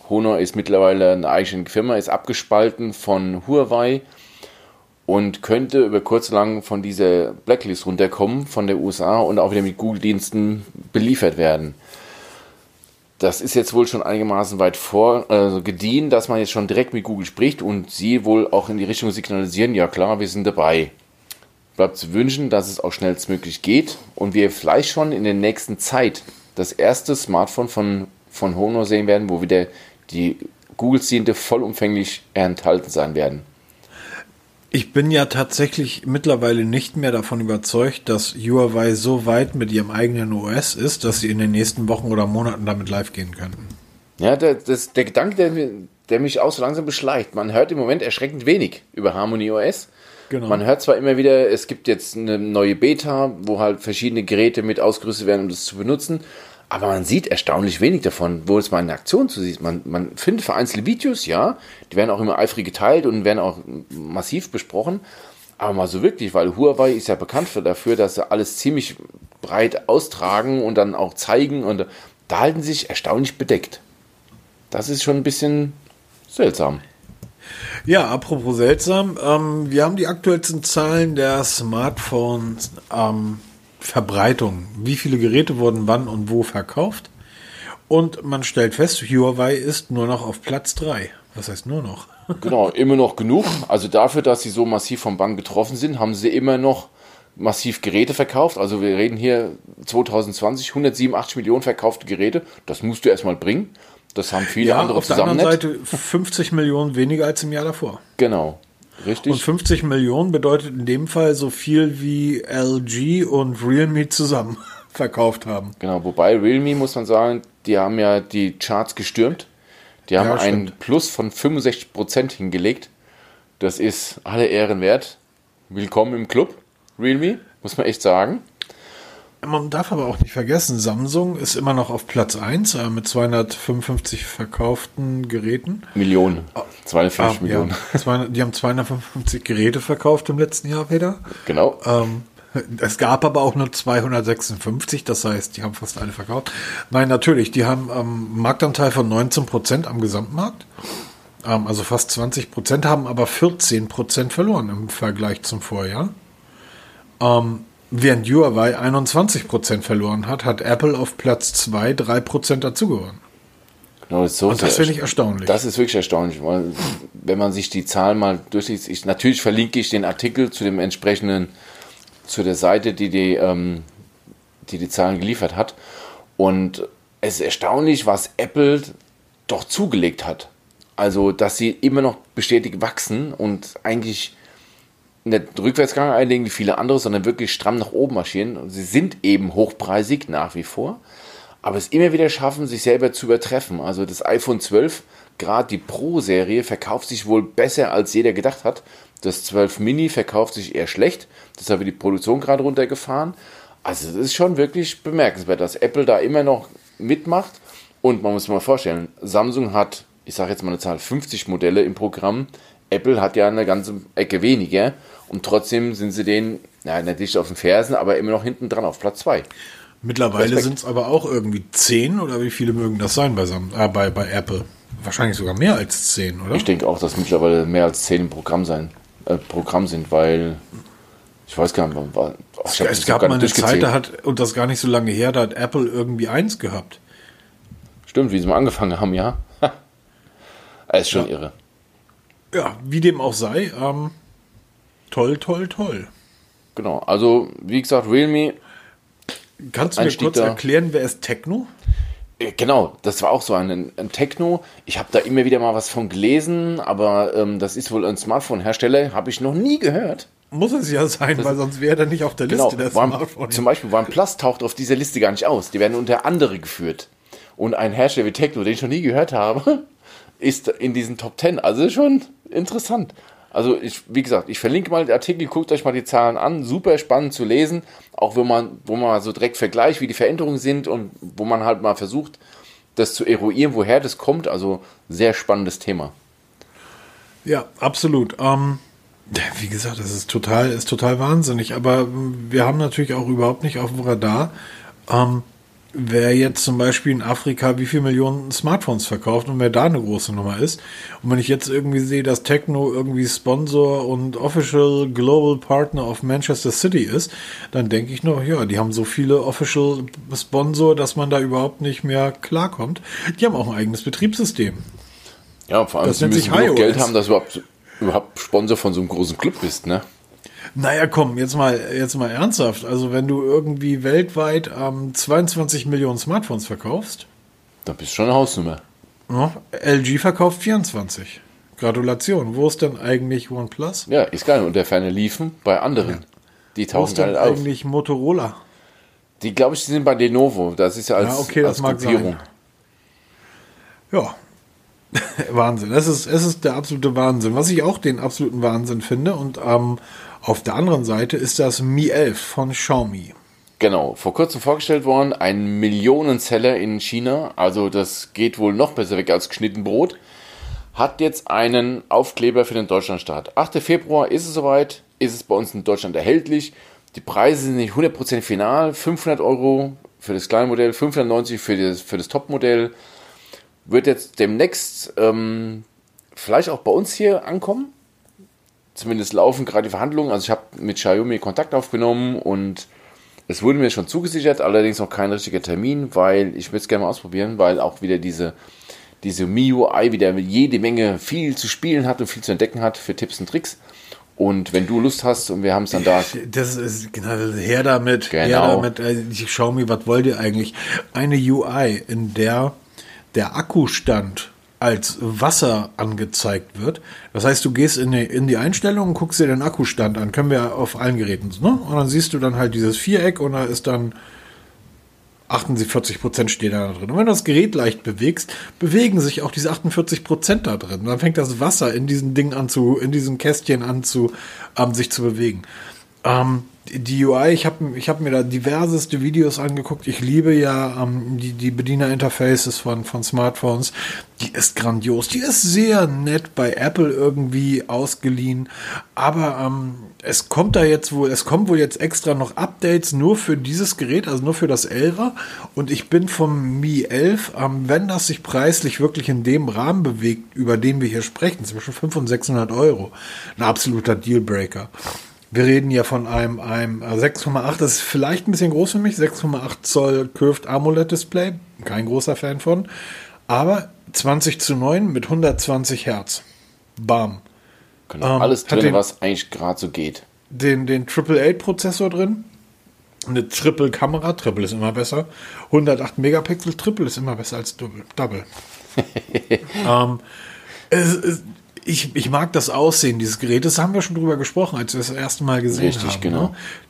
Honor ist mittlerweile eine eigene Firma, ist abgespalten von Huawei und könnte über kurz lang von dieser Blacklist runterkommen von der USA und auch wieder mit Google-Diensten beliefert werden das ist jetzt wohl schon einigermaßen weit vor äh, gediehen, dass man jetzt schon direkt mit Google spricht und sie wohl auch in die Richtung signalisieren, ja klar, wir sind dabei. Bleibt zu wünschen, dass es auch schnellstmöglich geht und wir vielleicht schon in der nächsten Zeit das erste Smartphone von, von Honor sehen werden, wo wieder die Google-Ziele vollumfänglich enthalten sein werden. Ich bin ja tatsächlich mittlerweile nicht mehr davon überzeugt, dass Huawei so weit mit ihrem eigenen OS ist, dass sie in den nächsten Wochen oder Monaten damit live gehen könnten. Ja, der, das, der Gedanke, der, der mich auch so langsam beschleicht. Man hört im Moment erschreckend wenig über Harmony OS. Genau. Man hört zwar immer wieder, es gibt jetzt eine neue Beta, wo halt verschiedene Geräte mit ausgerüstet werden, um das zu benutzen. Aber man sieht erstaunlich wenig davon, wo es mal in Aktion zu sieht. Man, man findet vereinzelte Videos, ja, die werden auch immer eifrig geteilt und werden auch massiv besprochen. Aber mal so wirklich, weil Huawei ist ja bekannt für, dafür, dass sie alles ziemlich breit austragen und dann auch zeigen und da halten sie sich erstaunlich bedeckt. Das ist schon ein bisschen seltsam. Ja, apropos seltsam, ähm, wir haben die aktuellsten Zahlen der Smartphones ähm, Verbreitung. Wie viele Geräte wurden wann und wo verkauft? Und man stellt fest, Huawei ist nur noch auf Platz 3. Was heißt nur noch? genau, immer noch genug. Also dafür, dass sie so massiv vom Bann getroffen sind, haben sie immer noch massiv Geräte verkauft. Also wir reden hier 2020 187 Millionen verkaufte Geräte. Das musst du erstmal bringen. Das haben viele Ja, andere auf der zusammen anderen nicht. Seite 50 Millionen weniger als im Jahr davor. Genau. Und Richtig. 50 Millionen bedeutet in dem Fall so viel wie LG und Realme zusammen verkauft haben. Genau, wobei Realme muss man sagen, die haben ja die Charts gestürmt. Die haben Ja, einen stimmt. Plus von 65% hingelegt. Das ist alle Ehren wert. Willkommen im Club, Realme, muss man echt sagen. Man darf aber auch nicht vergessen, Samsung ist immer noch auf Platz 1 äh, mit 255 verkauften Geräten. Millionen. 250 Ah, Millionen. Ja, 200, die haben 255 Geräte verkauft im letzten Jahr wieder. Genau. Ähm, es gab aber auch nur 256, das heißt, die haben fast alle verkauft. Nein, natürlich, die haben einen Marktanteil von 19 Prozent am Gesamtmarkt. Ähm, also fast 20 Prozent, haben aber 14 Prozent verloren im Vergleich zum Vorjahr. Ähm, während Huawei 21 Prozent verloren hat, hat Apple auf Platz 2 3 Prozent dazugewonnen. genau das, ist so Und das finde ich erstaunlich. Das ist wirklich erstaunlich, weil wenn man sich die Zahlen mal durchliest, ich, natürlich verlinke ich den Artikel zu dem entsprechenden, zu der Seite, die die, ähm, die, die Zahlen geliefert hat. Und es ist erstaunlich, was Apple doch zugelegt hat. Also, dass sie immer noch bestätigt wachsen und eigentlich nicht Rückwärtsgang einlegen wie viele andere, sondern wirklich stramm nach oben marschieren. Und sie sind eben hochpreisig nach wie vor, aber es immer wieder schaffen, sich selber zu übertreffen. Also das iPhone 12, gerade die Pro-Serie, verkauft sich wohl besser, als jeder gedacht hat. Das 12 Mini verkauft sich eher schlecht. Deshalb wird die Produktion gerade runtergefahren. Also es ist schon wirklich bemerkenswert, dass Apple da immer noch mitmacht. Und man muss sich mal vorstellen, Samsung hat, ich sage jetzt mal eine Zahl, 50 Modelle im Programm. Apple hat ja eine ganze Ecke weniger. Und trotzdem sind sie denen, ja, nicht auf den Fersen, aber immer noch hinten dran auf Platz 2. Mittlerweile sind es aber auch irgendwie 10 oder wie viele mögen das sein bei, Sam äh, bei, bei Apple? Wahrscheinlich sogar mehr als 10, oder? Ich denke auch, dass mittlerweile mehr als 10 im Programm, sein, äh, Programm sind, weil ich weiß gar nicht, wann war. das es gab mal eine Zeit, da hat, und das gar nicht so lange her, da hat Apple irgendwie eins gehabt. Stimmt, wie sie mal angefangen haben, ja. Ist schon Ja. irre. Ja, wie dem auch sei, ähm, toll, toll, toll. Genau, also wie gesagt, Realme, Kannst du mir kurz da. erklären, wer ist Techno? äh, genau, das war auch so ein, ein Techno. Ich habe da immer wieder mal was von gelesen, aber ähm, das ist wohl ein Smartphone-Hersteller, habe ich noch nie gehört. Muss es ja sein, weil sonst wäre er nicht auf der Liste Genau, der One, Smartphone. zum Beispiel OnePlus taucht auf dieser Liste gar nicht aus. Die werden unter andere geführt. Und ein Hersteller wie Techno, den ich noch nie gehört habe, ist in diesen Top 10. Also schon interessant. Also ich, wie gesagt, ich verlinke mal den Artikel, guckt euch mal die Zahlen an. Super spannend zu lesen. Auch wenn man, wo man so direkt vergleicht, wie die Veränderungen sind und wo man halt mal versucht, das zu eruieren, woher das kommt. Also sehr spannendes Thema. Ja, absolut. Ähm, wie gesagt, das ist total, ist total wahnsinnig. Aber wir haben natürlich auch überhaupt nicht auf dem Radar, ähm, wer jetzt zum Beispiel in Afrika wie viele Millionen Smartphones verkauft und wer da eine große Nummer ist. Und wenn ich jetzt irgendwie sehe, dass Techno irgendwie Sponsor und Official Global Partner of Manchester City ist, dann denke ich noch, ja, die haben so viele Official Sponsor, dass man da überhaupt nicht mehr klarkommt. Die haben auch ein eigenes Betriebssystem. Ja, vor allem, Das sie müssen genug. Geld haben, dass du überhaupt, überhaupt Sponsor von so einem großen Club bist, ne? Naja, komm, jetzt mal, jetzt mal ernsthaft. Also wenn du irgendwie weltweit ähm, 22 Millionen Smartphones verkaufst, Da bist du schon eine Hausnummer. ja, LG verkauft 24. Gratulation. Wo ist denn eigentlich OnePlus? Ja, ist geil. Und der Ferne liefen bei anderen. Die Wo tauchen ist gar denn auf. eigentlich Motorola? Die, glaube ich, die sind bei Lenovo. Das ist ja als, Ja, okay, das als mag Gruppierung. sein. Ja. Wahnsinn. Es ist, es ist der absolute Wahnsinn. Was ich auch den absoluten Wahnsinn finde und ähm, auf der anderen Seite ist das Mi 11 von Xiaomi. Genau, vor kurzem vorgestellt worden, ein Millionenseller in China, also das geht wohl noch besser weg als geschnitten Brot, hat jetzt einen Aufkleber für den Deutschlandstart. 8. Februar ist es soweit, ist es bei uns in Deutschland erhältlich. Die Preise sind nicht 100% final, 500 Euro für das Kleinmodell, 590 für das, für das Topmodell. Wird jetzt demnächst ähm, vielleicht auch bei uns hier ankommen. Zumindest laufen gerade die Verhandlungen. Also ich habe mit Xiaomi Kontakt aufgenommen und es wurde mir schon zugesichert, allerdings noch kein richtiger Termin, weil ich würde es gerne mal ausprobieren, weil auch wieder diese, diese MIUI wieder jede Menge viel zu spielen hat und viel zu entdecken hat für Tipps und Tricks. Und wenn du Lust hast und wir haben es dann da. Das ist genau, her damit, Genau. her damit. äh, Ich schau mir, was wollt ihr eigentlich? Eine UI, in der der Akkustand als Wasser angezeigt wird. Das heißt, du gehst in die, in die Einstellung und guckst dir den Akkustand an. Können wir auf allen Geräten, ne? Und dann siehst du dann halt dieses Viereck und da ist dann 48 Prozent steht da drin. Und wenn du das Gerät leicht bewegst, bewegen sich auch diese 48 Prozent da drin. Dann fängt das Wasser in diesen Ding an zu, in diesen Kästchen an zu, ähm, sich zu bewegen. Ähm, die UI, ich habe ich hab mir da diverseste Videos angeguckt. Ich liebe ja ähm, die, die Bedienerinterfaces von, von Smartphones. Die ist grandios. Die ist sehr nett bei Apple irgendwie ausgeliehen. Aber ähm, es kommt da jetzt wohl, es kommt wohl jetzt extra noch Updates nur für dieses Gerät, also nur für das 11er. Und ich bin vom Mi 11, ähm, wenn das sich preislich wirklich in dem Rahmen bewegt, über den wir hier sprechen, zwischen 500 und 600 Euro, ein absoluter Dealbreaker. Wir reden ja von einem, einem äh, 6,8, das ist vielleicht ein bisschen groß für mich, 6,8 Zoll Curved AMOLED Display, kein großer Fan von, aber 20 zu 9 mit 120 Hertz. Bam. Genau, Ähm, alles drin, den- was eigentlich gerade so geht. Den, den Triple 8 Prozessor drin, eine Triple Kamera, Triple ist immer besser, 108 Megapixel, Triple ist immer besser als Double. Double. ähm, es, es, ich, ich mag das Aussehen dieses Gerätes, haben wir schon drüber gesprochen, als wir das erste Mal gesehen Richtig, haben. genau. Ne?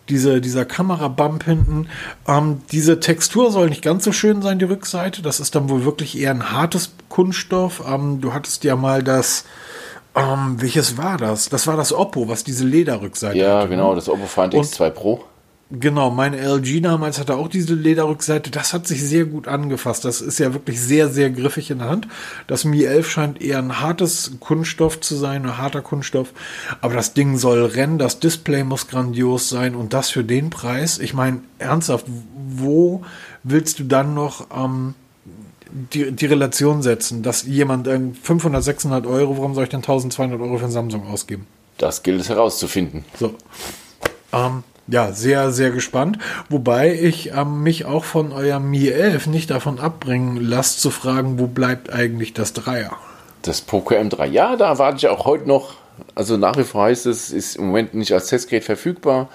Diese, dieser Kamerabump hinten. Ähm, diese Textur soll nicht ganz so schön sein, die Rückseite. Das ist dann wohl wirklich eher ein hartes Kunststoff. Ähm, du hattest ja mal das, ähm, welches war das? Das war das Oppo, was diese Lederrückseite Ja, hatte, genau, ne? das Oppo Find Und- X2 Pro. Genau, mein LG damals hatte auch diese Lederrückseite. Das hat sich sehr gut angefasst. Das ist ja wirklich sehr, sehr griffig in der Hand. Das Mi 11 scheint eher ein hartes Kunststoff zu sein, ein harter Kunststoff. Aber das Ding soll rennen, das Display muss grandios sein und das für den Preis. Ich meine, ernsthaft, wo willst du dann noch ähm, die, die Relation setzen, dass jemand ähm, 500, 600 Euro, warum soll ich denn 1200 Euro für ein Samsung ausgeben? Das gilt es herauszufinden. So. Ähm, ja, sehr, sehr gespannt. Wobei ich ähm, mich auch von eurem Mi 11 nicht davon abbringen lasst, zu fragen, wo bleibt eigentlich das Dreier? Das Poco M3. Ja, da warte ich auch heute noch. Also nach wie vor heißt es, ist im Moment nicht als Testgerät verfügbar.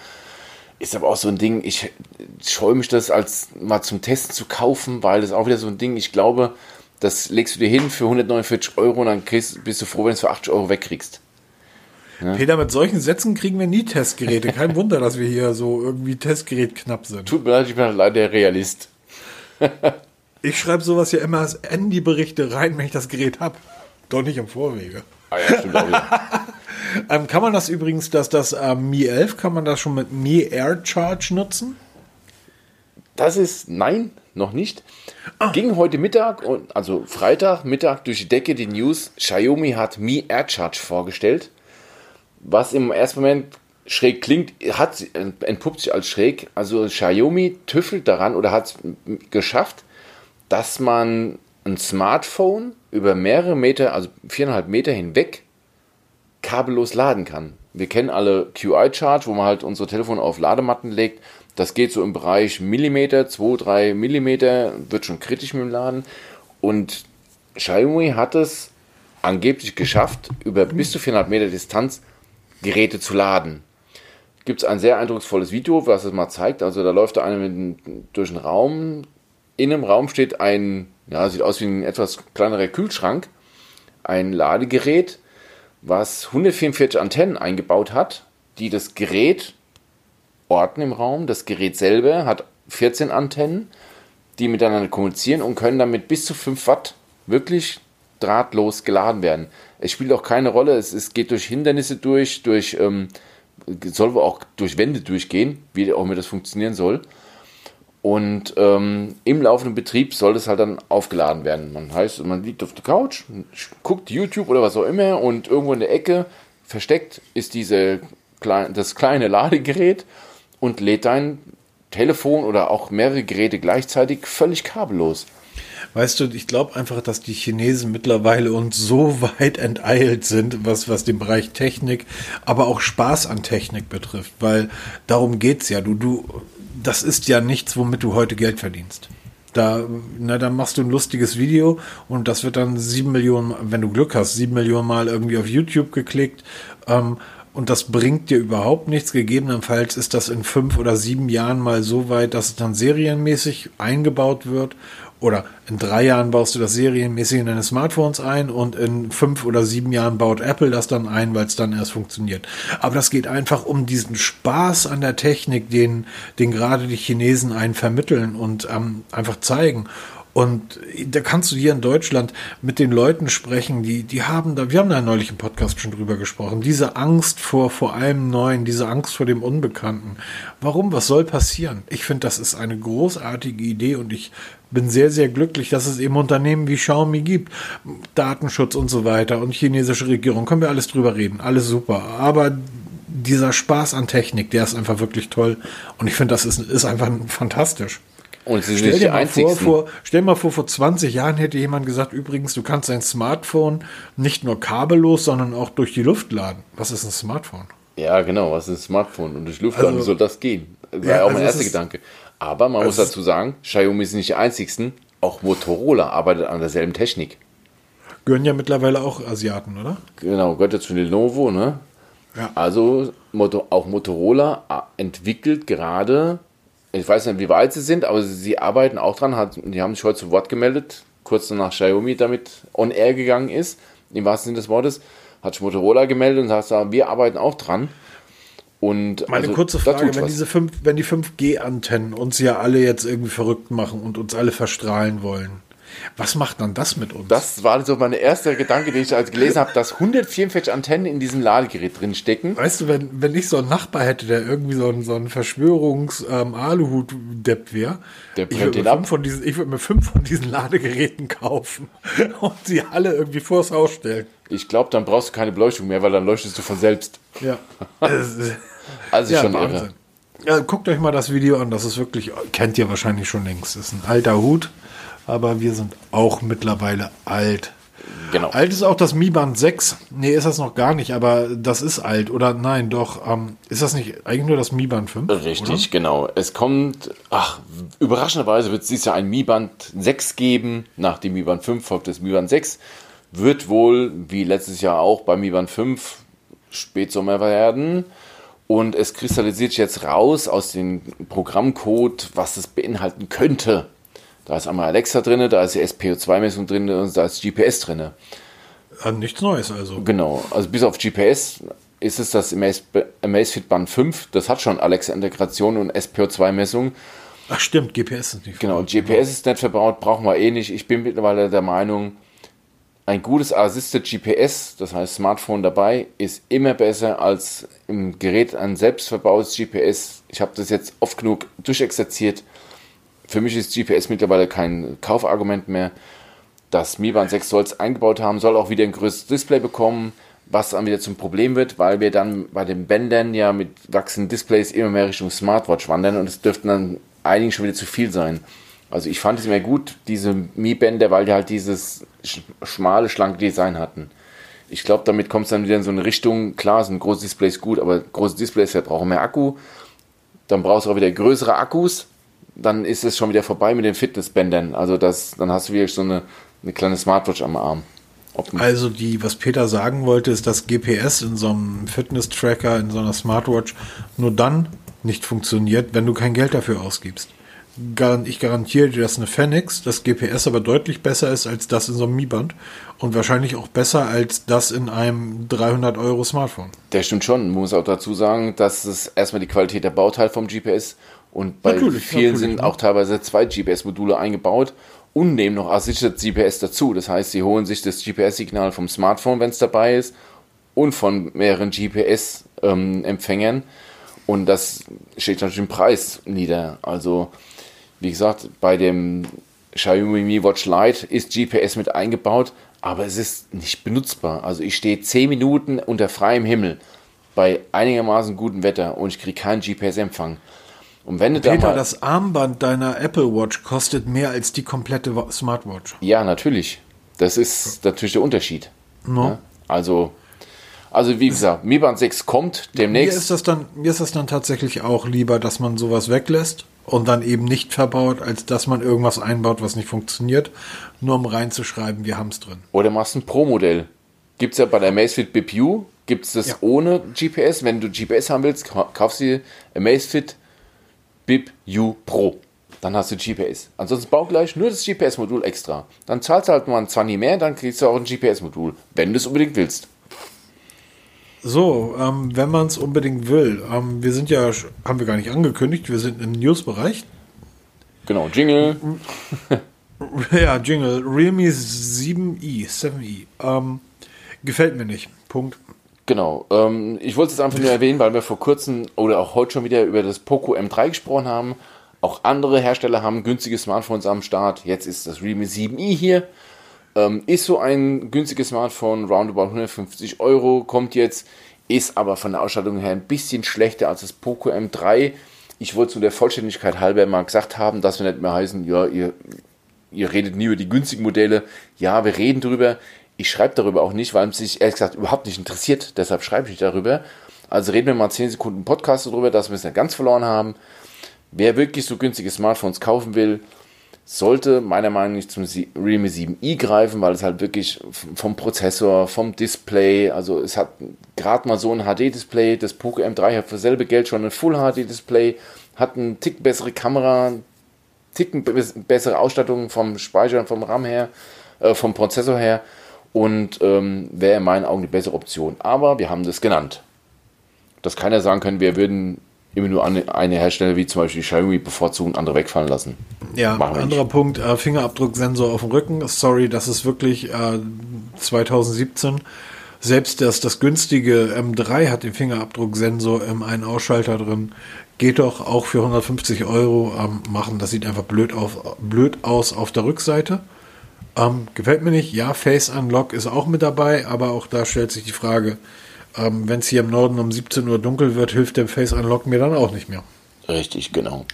Ist aber auch so ein Ding, ich scheue mich das als mal zum Testen zu kaufen, weil das ist auch wieder so ein Ding, ich glaube, das legst du dir hin für 149 Euro und dann kriegst, bist du froh, wenn du es für 80 Euro wegkriegst. Peter, mit solchen Sätzen kriegen wir nie Testgeräte. Kein Wunder, dass wir hier so irgendwie Testgerät knapp sind. Tut mir leid, ich bin leider der Realist. Ich schreibe sowas ja immer als Handy-Berichte rein, wenn ich das Gerät habe. Doch nicht im Vorwege. Ah ja, stimmt auch. Ähm, kann man das übrigens, dass das ähm, Mi 11, kann man das schon mit Mi Air Charge nutzen? Das ist, nein, noch nicht. Ging heute Mittag, und, also Freitag Mittag durch die Decke die News, Xiaomi hat Mi AirCharge vorgestellt. Was im ersten Moment schräg klingt, hat, entpuppt sich als schräg. Also Xiaomi tüffelt daran oder hat es geschafft, dass man ein Smartphone über mehrere Meter, also viereinhalb Meter hinweg, kabellos laden kann. Wir kennen alle QI-Charge, wo man halt unsere Telefone auf Ladematten legt. Das geht so im Bereich Millimeter, 2, 3 Millimeter, wird schon kritisch mit dem Laden. Und Xiaomi hat es angeblich geschafft, über bis zu 400 Meter Distanz Geräte zu laden. Gibt es ein sehr eindrucksvolles Video, was es mal zeigt. Also da läuft einer einem- durch den Raum. In dem Raum steht ein, ja, sieht aus wie ein etwas kleinerer Kühlschrank, ein Ladegerät, was 144 Antennen eingebaut hat, die das Gerät orten im Raum. Das Gerät selber hat 14 Antennen, die miteinander kommunizieren und können damit bis zu 5 Watt wirklich drahtlos geladen werden. Es spielt auch keine Rolle, es, es geht durch Hindernisse durch, durch ähm, soll auch durch Wände durchgehen, wie auch immer das funktionieren soll. Und ähm, im laufenden Betrieb soll das halt dann aufgeladen werden. Man heißt, man liegt auf der Couch, guckt YouTube oder was auch immer und irgendwo in der Ecke versteckt ist diese das kleine Ladegerät und lädt dein Telefon oder auch mehrere Geräte gleichzeitig völlig kabellos. Weißt du, ich glaube einfach, dass die Chinesen mittlerweile uns so weit enteilt sind, was, was den Bereich Technik, aber auch Spaß an Technik betrifft, weil darum geht's ja. Du, du, das ist ja nichts, womit du heute Geld verdienst. Da, na, dann machst du ein lustiges Video und das wird dann sieben Millionen, wenn du Glück hast, sieben Millionen Mal irgendwie auf YouTube geklickt. Ähm, und das bringt dir überhaupt nichts. Gegebenenfalls ist das in fünf oder sieben Jahren mal so weit, dass es dann serienmäßig eingebaut wird. Oder in drei Jahren baust du das serienmäßig in deine Smartphones ein und in fünf oder sieben Jahren baut Apple das dann ein, weil es dann erst funktioniert. Aber das geht einfach um diesen Spaß an der Technik, den, den gerade die Chinesen einen vermitteln und ähm, einfach zeigen. Und da kannst du hier in Deutschland mit den Leuten sprechen, die, die haben da, wir haben da neulich im Podcast schon drüber gesprochen, diese Angst vor, vor allem Neuen, diese Angst vor dem Unbekannten. Warum? Was soll passieren? Ich finde, das ist eine großartige Idee und ich bin sehr, sehr glücklich, dass es eben Unternehmen wie Xiaomi gibt. Datenschutz und so weiter und chinesische Regierung, können wir alles drüber reden, alles super. Aber dieser Spaß an Technik, der ist einfach wirklich toll und ich finde, das ist, ist einfach fantastisch. Und sie Stell dir mal vor, vor, stell mal vor, vor 20 Jahren hätte jemand gesagt, übrigens, du kannst dein Smartphone nicht nur kabellos, sondern auch durch die Luft laden. Was ist ein Smartphone? Ja, genau, was ist ein Smartphone? Und durch Luft also, soll das gehen? Das war Ja, auch also mein es erster Gedanke. Aber man muss es ist- dazu sagen, Xiaomi sind nicht die einzigsten. Auch Motorola arbeitet an derselben Technik. Gehören ja mittlerweile auch Asiaten, oder? Genau, gehört jetzt zu Lenovo, ne? Ja. Also auch Motorola äh, entwickelt gerade, ich weiß nicht, wie weit sie sind, aber sie, arbeiten auch dran. Hat, die haben sich heute zu Wort gemeldet, kurz danach Xiaomi damit on air gegangen ist, im wahrsten Sinne des Wortes, hat sich Motorola gemeldet und sagt, ja, wir arbeiten auch dran. Und Meine also, kurze Frage, wenn diese fünf, wenn die 5G-Antennen uns ja alle jetzt irgendwie verrückt machen und uns alle verstrahlen wollen, was macht dann das mit uns? Das war so mein erster Gedanke, den ich als gelesen habe, dass 144 Antennen in diesem Ladegerät drin stecken. Weißt du, wenn, wenn ich so einen Nachbar hätte, der irgendwie so ein, so ein Verschwörungs-Aluhut-Depp wäre, Der ich würde mir, ab. fünf von diesen- ich würde mir fünf von diesen Ladegeräten kaufen und sie alle irgendwie vors Haus stellen. Ich glaube, dann brauchst du keine Beleuchtung mehr, weil dann leuchtest du von selbst. Ja. Also ja, schon irre. Wahnsinn. Ja, guckt euch mal das Video an, das ist wirklich, kennt ihr wahrscheinlich schon längst, das ist ein alter Hut, aber wir sind auch mittlerweile alt. Genau. Alt ist auch das Mi Band 6. Nee, ist das noch gar nicht, aber das ist alt. Oder nein, doch. Ähm, ist das nicht eigentlich nur das Mi Band 5? Richtig, genau. Es kommt, ach, überraschenderweise wird es dieses Jahr ein Mi Band 6 geben. Nach dem Mi Band 5 folgt das Mi Band 6. Wird wohl, wie letztes Jahr auch bei Mi Band 5, Spätsommer werden. Und es kristallisiert sich jetzt raus aus dem Programmcode, was es beinhalten könnte. Da ist einmal Alexa drin, da ist die SPO2-Messung drin und da ist GPS drin. Äh, nichts Neues also. Genau, also bis auf GPS ist es das Amazfit Band 5. Das hat schon Alexa-Integration und SPO2-Messung. Ach stimmt, GPS ist nicht. Genau, GPS ist nicht verbaut, brauchen wir eh nicht. Ich bin mittlerweile der Meinung, ein gutes Assisted GPS, das heißt Smartphone dabei, ist immer besser als im Gerät ein selbst verbautes GPS. Ich habe das jetzt oft genug durchexerziert. Für mich ist GPS mittlerweile kein Kaufargument mehr. Das Mi Band 6 soll es eingebaut haben, soll auch wieder ein größeres Display bekommen, was dann wieder zum Problem wird, weil wir dann bei den Bändern ja mit wachsenden Displays immer mehr Richtung Smartwatch wandern und es dürften dann einigen schon wieder zu viel sein. Also ich fand es immer gut, diese Mi-Bänder, weil die halt dieses sch schmale, schlanke Design hatten. Ich glaube, damit kommt es dann wieder in so eine Richtung, klar, sind große Displays gut, aber große Displays verbrauchen mehr Akku. Dann brauchst du auch wieder größere Akkus. Dann ist es schon wieder vorbei mit den Fitnessbändern. Also das, dann hast du wirklich so eine, eine kleine Smartwatch am Arm. Ob, Also die, was Peter sagen wollte, ist, dass GPS in so einem Fitness-Tracker, in so einer Smartwatch nur dann nicht funktioniert, wenn du kein Geld dafür ausgibst. Ich garantiere dir, dass eine Fenix, das GPS aber deutlich besser ist als das in so einem Mi-Band und wahrscheinlich auch besser als das in einem 300 Euro Smartphone. Der stimmt schon. Man muss auch dazu sagen, dass es erstmal die Qualität der Bauteil vom GPS und bei Natürlich, vielen natürlich, sind ne? auch teilweise zwei GPS-Module eingebaut und nehmen noch Assisted GPS dazu. Das heißt, sie holen sich das GPS-Signal vom Smartphone, wenn es dabei ist, und von mehreren GPS-Empfängern. und das steht natürlich im Preis nieder. Also, wie gesagt, bei dem Xiaomi Mi Watch Lite ist GPS mit eingebaut, aber es ist nicht benutzbar. Also ich stehe 10 Minuten unter freiem Himmel bei einigermaßen gutem Wetter und ich kriege keinen GPS-Empfang. Und wenn da Peter, mal, das Armband deiner Apple Watch kostet mehr als die komplette Wa- Smartwatch. ja, natürlich. Das ist natürlich der Unterschied. No. Ja? Also, also wie gesagt, Mi Band 6 kommt Mir demnächst. ist das dann, mir ist das dann tatsächlich auch lieber, dass man sowas weglässt und dann eben nicht verbaut, als dass man irgendwas einbaut, was nicht funktioniert, nur um reinzuschreiben, wir haben es drin. Oder machst ein Pro-Modell. Gibt es ja bei der Amazfit BPU, gibt es das Ja. ohne GPS. Wenn du GPS haben willst, ka- kaufst du dir Amazfit Bip U Pro. Dann hast du GPS. Ansonsten baugleich nur das GPS-Modul extra. Dann zahlst du halt mal ein 20 mehr, dann kriegst du auch ein GPS-Modul, wenn du es unbedingt willst. So, ähm, wenn man es unbedingt will. Ähm, wir sind ja, haben wir gar nicht angekündigt, wir sind im News-Bereich. Genau, Jingle. Ja, Jingle. Realme 7i, 7i. Ähm, gefällt mir nicht. Punkt. Genau. Ähm, ich wollte es einfach nur erwähnen, weil wir vor kurzem oder auch heute schon wieder über das Poco M3 gesprochen haben. Auch andere Hersteller haben günstige Smartphones am Start. Jetzt ist das Realme 7i hier. Ähm, ist so ein günstiges Smartphone, roundabout 150 Euro, kommt jetzt, ist aber von der Ausstattung her ein bisschen schlechter als das Poco M3. Ich wollte zu der Vollständigkeit halber mal gesagt haben, dass wir nicht mehr heißen, ja, ihr, ihr redet nie über die günstigen Modelle. Ja, wir reden drüber. Ich schreibe darüber auch nicht, weil es sich ehrlich gesagt überhaupt nicht interessiert. Deshalb schreibe ich nicht darüber. Also reden wir mal 10 Sekunden Podcast darüber, dass wir es nicht ganz verloren haben. Wer wirklich so günstige Smartphones kaufen will, sollte meiner Meinung nach zum Realme 7i greifen, weil es halt wirklich vom Prozessor, vom Display, also es hat gerade mal so ein HD-Display, das Poco M3 hat für selbe Geld schon ein Full-HD-Display, hat einen Tick bessere Kamera, Ticken be- bessere Ausstattung vom Speicher und vom RAM her, äh, vom Prozessor her und ähm, wäre in meinen Augen die bessere Option. Aber wir haben das genannt. Dass keiner sagen kann, wir würden immer nur eine, eine Hersteller wie zum Beispiel Xiaomi bevorzugen und andere wegfallen lassen. Ja, Machen anderer Punkt, äh, Fingerabdrucksensor auf dem Rücken. Sorry, das ist wirklich äh, 2017. Selbst das, das günstige M3 hat den Fingerabdrucksensor im einen Ausschalter drin. Geht doch auch für 150 Euro ähm, machen. Das sieht einfach blöd, auf, blöd aus auf der Rückseite. Ähm, gefällt mir nicht. Ja, Face Unlock ist auch mit dabei, aber auch da stellt sich die Frage, ähm, wenn es hier im Norden um 17 Uhr dunkel wird, hilft der Face Unlock mir dann auch nicht mehr. Richtig, genau.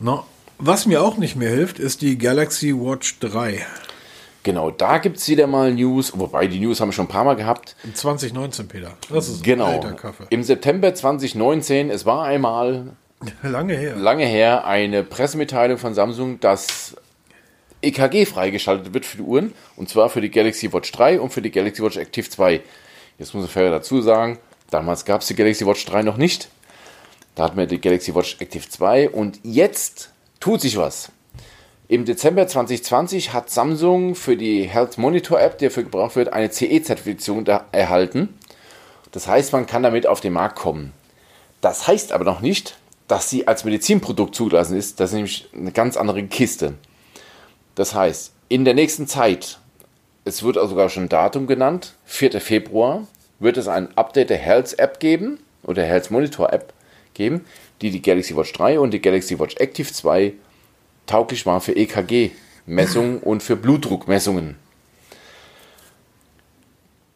Na, was mir auch nicht mehr hilft, ist die Galaxy Watch 3. Genau, da gibt es wieder mal News, wobei die News haben wir schon ein paar Mal gehabt. 2019, Peter. Das ist Genau. alter Kaffee. Im September 2019, es war einmal Lange her. lange her eine Pressemitteilung von Samsung, dass EKG freigeschaltet wird für die Uhren. Und zwar für die Galaxy Watch 3 und für die Galaxy Watch Active 2. Jetzt muss ich fair dazu sagen, damals gab es die Galaxy Watch 3 noch nicht. Da hatten wir die Galaxy Watch Active 2 und jetzt tut sich was. Im Dezember 2020 hat Samsung für die Health Monitor App, die dafür gebraucht wird, eine CE-Zertifizierung erhalten. Das heißt, man kann damit auf den Markt kommen. Das heißt aber noch nicht, dass sie als Medizinprodukt zugelassen ist. Das ist nämlich eine ganz andere Kiste. Das heißt, in der nächsten Zeit, es wird auch sogar schon ein Datum genannt, 4. Februar, wird es ein Update der Health App geben oder Health Monitor App geben, die die Galaxy Watch 3 und die Galaxy Watch Active 2 tauglich war für EKG-Messungen und für Blutdruckmessungen.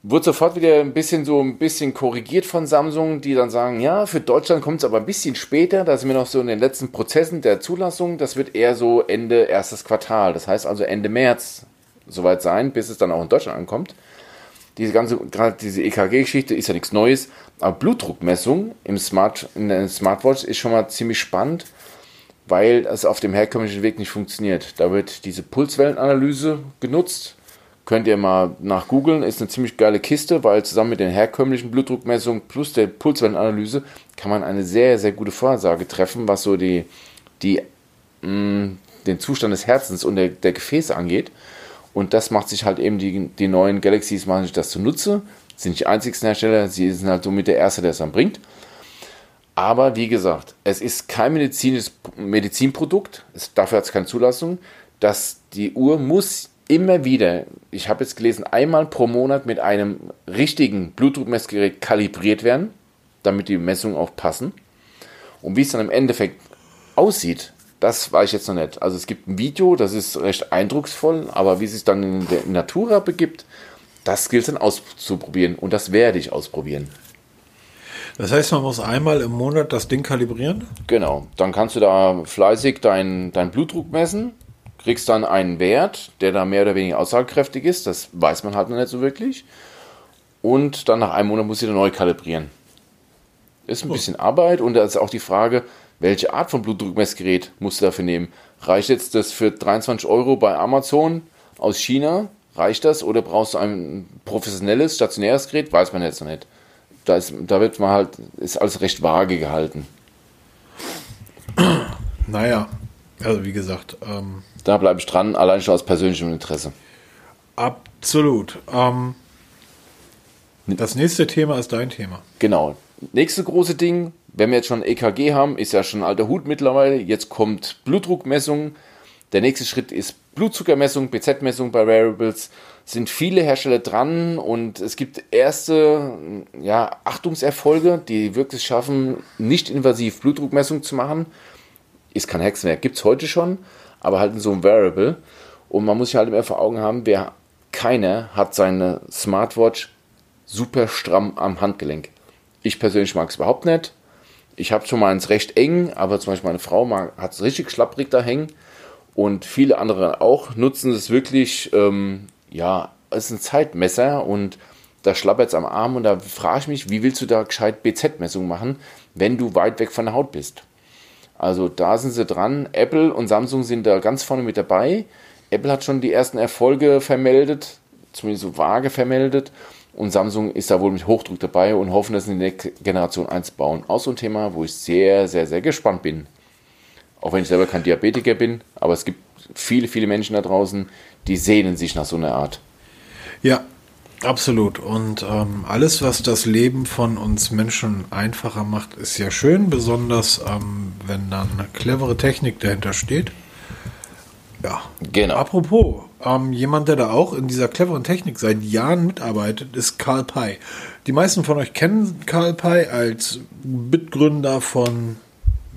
Wurde sofort wieder ein bisschen so ein bisschen korrigiert von Samsung, die dann sagen, ja, für Deutschland kommt es aber ein bisschen später, da sind wir noch so in den letzten Prozessen der Zulassung, das wird eher so Ende erstes Quartal, das heißt also Ende März soweit sein, bis es dann auch in Deutschland ankommt. Diese ganze, gerade diese EKG-Geschichte ist ja nichts Neues, aber Blutdruckmessung im Smart, in der Smartwatch ist schon mal ziemlich spannend, weil es auf dem herkömmlichen Weg nicht funktioniert. Da wird diese Pulswellenanalyse genutzt. Könnt ihr mal nach googeln, ist eine ziemlich geile Kiste, weil zusammen mit den herkömmlichen Blutdruckmessungen plus der Pulswellenanalyse kann man eine sehr, sehr gute Vorhersage treffen, was so die, die, mh, den Zustand des Herzens und der, der Gefäße angeht. Und das macht sich halt eben die, die neuen Galaxies, machen sich das zunutze. Sind nicht die einzigsten Hersteller, sie sind halt somit der Erste, der es dann bringt. Aber wie gesagt, es ist kein medizinisches Medizinprodukt, es, dafür hat es keine Zulassung. Dass die Uhr muss immer wieder, ich habe jetzt gelesen, einmal pro Monat mit einem richtigen Blutdruckmessgerät kalibriert werden, damit die Messungen auch passen. Und wie es dann im Endeffekt aussieht, das weiß ich jetzt noch nicht. Also es gibt ein Video, das ist recht eindrucksvoll, aber wie es sich dann in der Natura begibt, das gilt dann auszuprobieren und das werde ich ausprobieren. Das heißt, man muss einmal im Monat das Ding kalibrieren. Genau, dann kannst du da fleißig deinen dein Blutdruck messen, kriegst dann einen Wert, der da mehr oder weniger aussagekräftig ist, das weiß man halt noch nicht so wirklich. Und dann nach einem Monat musst du wieder neu kalibrieren. Ist ein bisschen Arbeit und da ist auch die Frage, welche Art von Blutdruckmessgerät musst du dafür nehmen? Reicht jetzt das für 23 Euro bei Amazon aus China? Reicht das? Oder brauchst du ein professionelles, stationäres Gerät? Weiß man jetzt noch nicht. da, ist, da wird man halt, ist alles recht vage gehalten. Naja, also wie gesagt. Ähm, da bleibe ich dran, allein schon aus persönlichem Interesse. Absolut. Ähm, das nächste Thema ist dein Thema. Genau. Nächste große Ding, wenn wir jetzt schon EKG haben, ist ja schon ein alter Hut mittlerweile. Jetzt kommt Blutdruckmessung. Der nächste Schritt ist Blutzuckermessung, BZ-Messung bei Wearables. Sind viele Hersteller dran und es gibt erste ja, Achtungserfolge, die wirklich schaffen, nicht invasiv Blutdruckmessung zu machen. Ist kein Hexenwerk, gibt es heute schon, aber halt in so einem Wearable. Und man muss sich halt immer vor Augen haben, wer keiner hat seine Smartwatch super stramm am Handgelenk. Ich persönlich mag es überhaupt nicht. Ich habe schon meins recht eng, aber zum Beispiel meine Frau hat es richtig schlapprig da hängen. Und viele andere auch nutzen es wirklich, ähm, ja, es ist ein Zeitmesser und da schlappert es am Arm und da frage ich mich, wie willst du da gescheit BZ-Messung machen, wenn du weit weg von der Haut bist? Also da sind sie dran. Apple und Samsung sind da ganz vorne mit dabei. Apple hat schon die ersten Erfolge vermeldet, zumindest so vage vermeldet. Und Samsung ist da wohl mit Hochdruck dabei und hoffen, dass sie in der Generation 1 bauen. Auch so ein Thema, wo ich sehr, sehr, sehr gespannt bin. Auch wenn ich selber kein Diabetiker bin, aber es gibt viele, viele Menschen da draußen, die sehnen sich nach so einer Art. Ja, absolut. Und ähm, alles, was das Leben von uns Menschen einfacher macht, ist ja schön, besonders ähm, wenn dann clevere Technik dahinter steht. Ja, genau. Apropos, ähm, jemand, der da auch in dieser cleveren Technik seit Jahren mitarbeitet, ist Karl Pei. Die meisten von euch kennen Karl Pei als Mitgründer von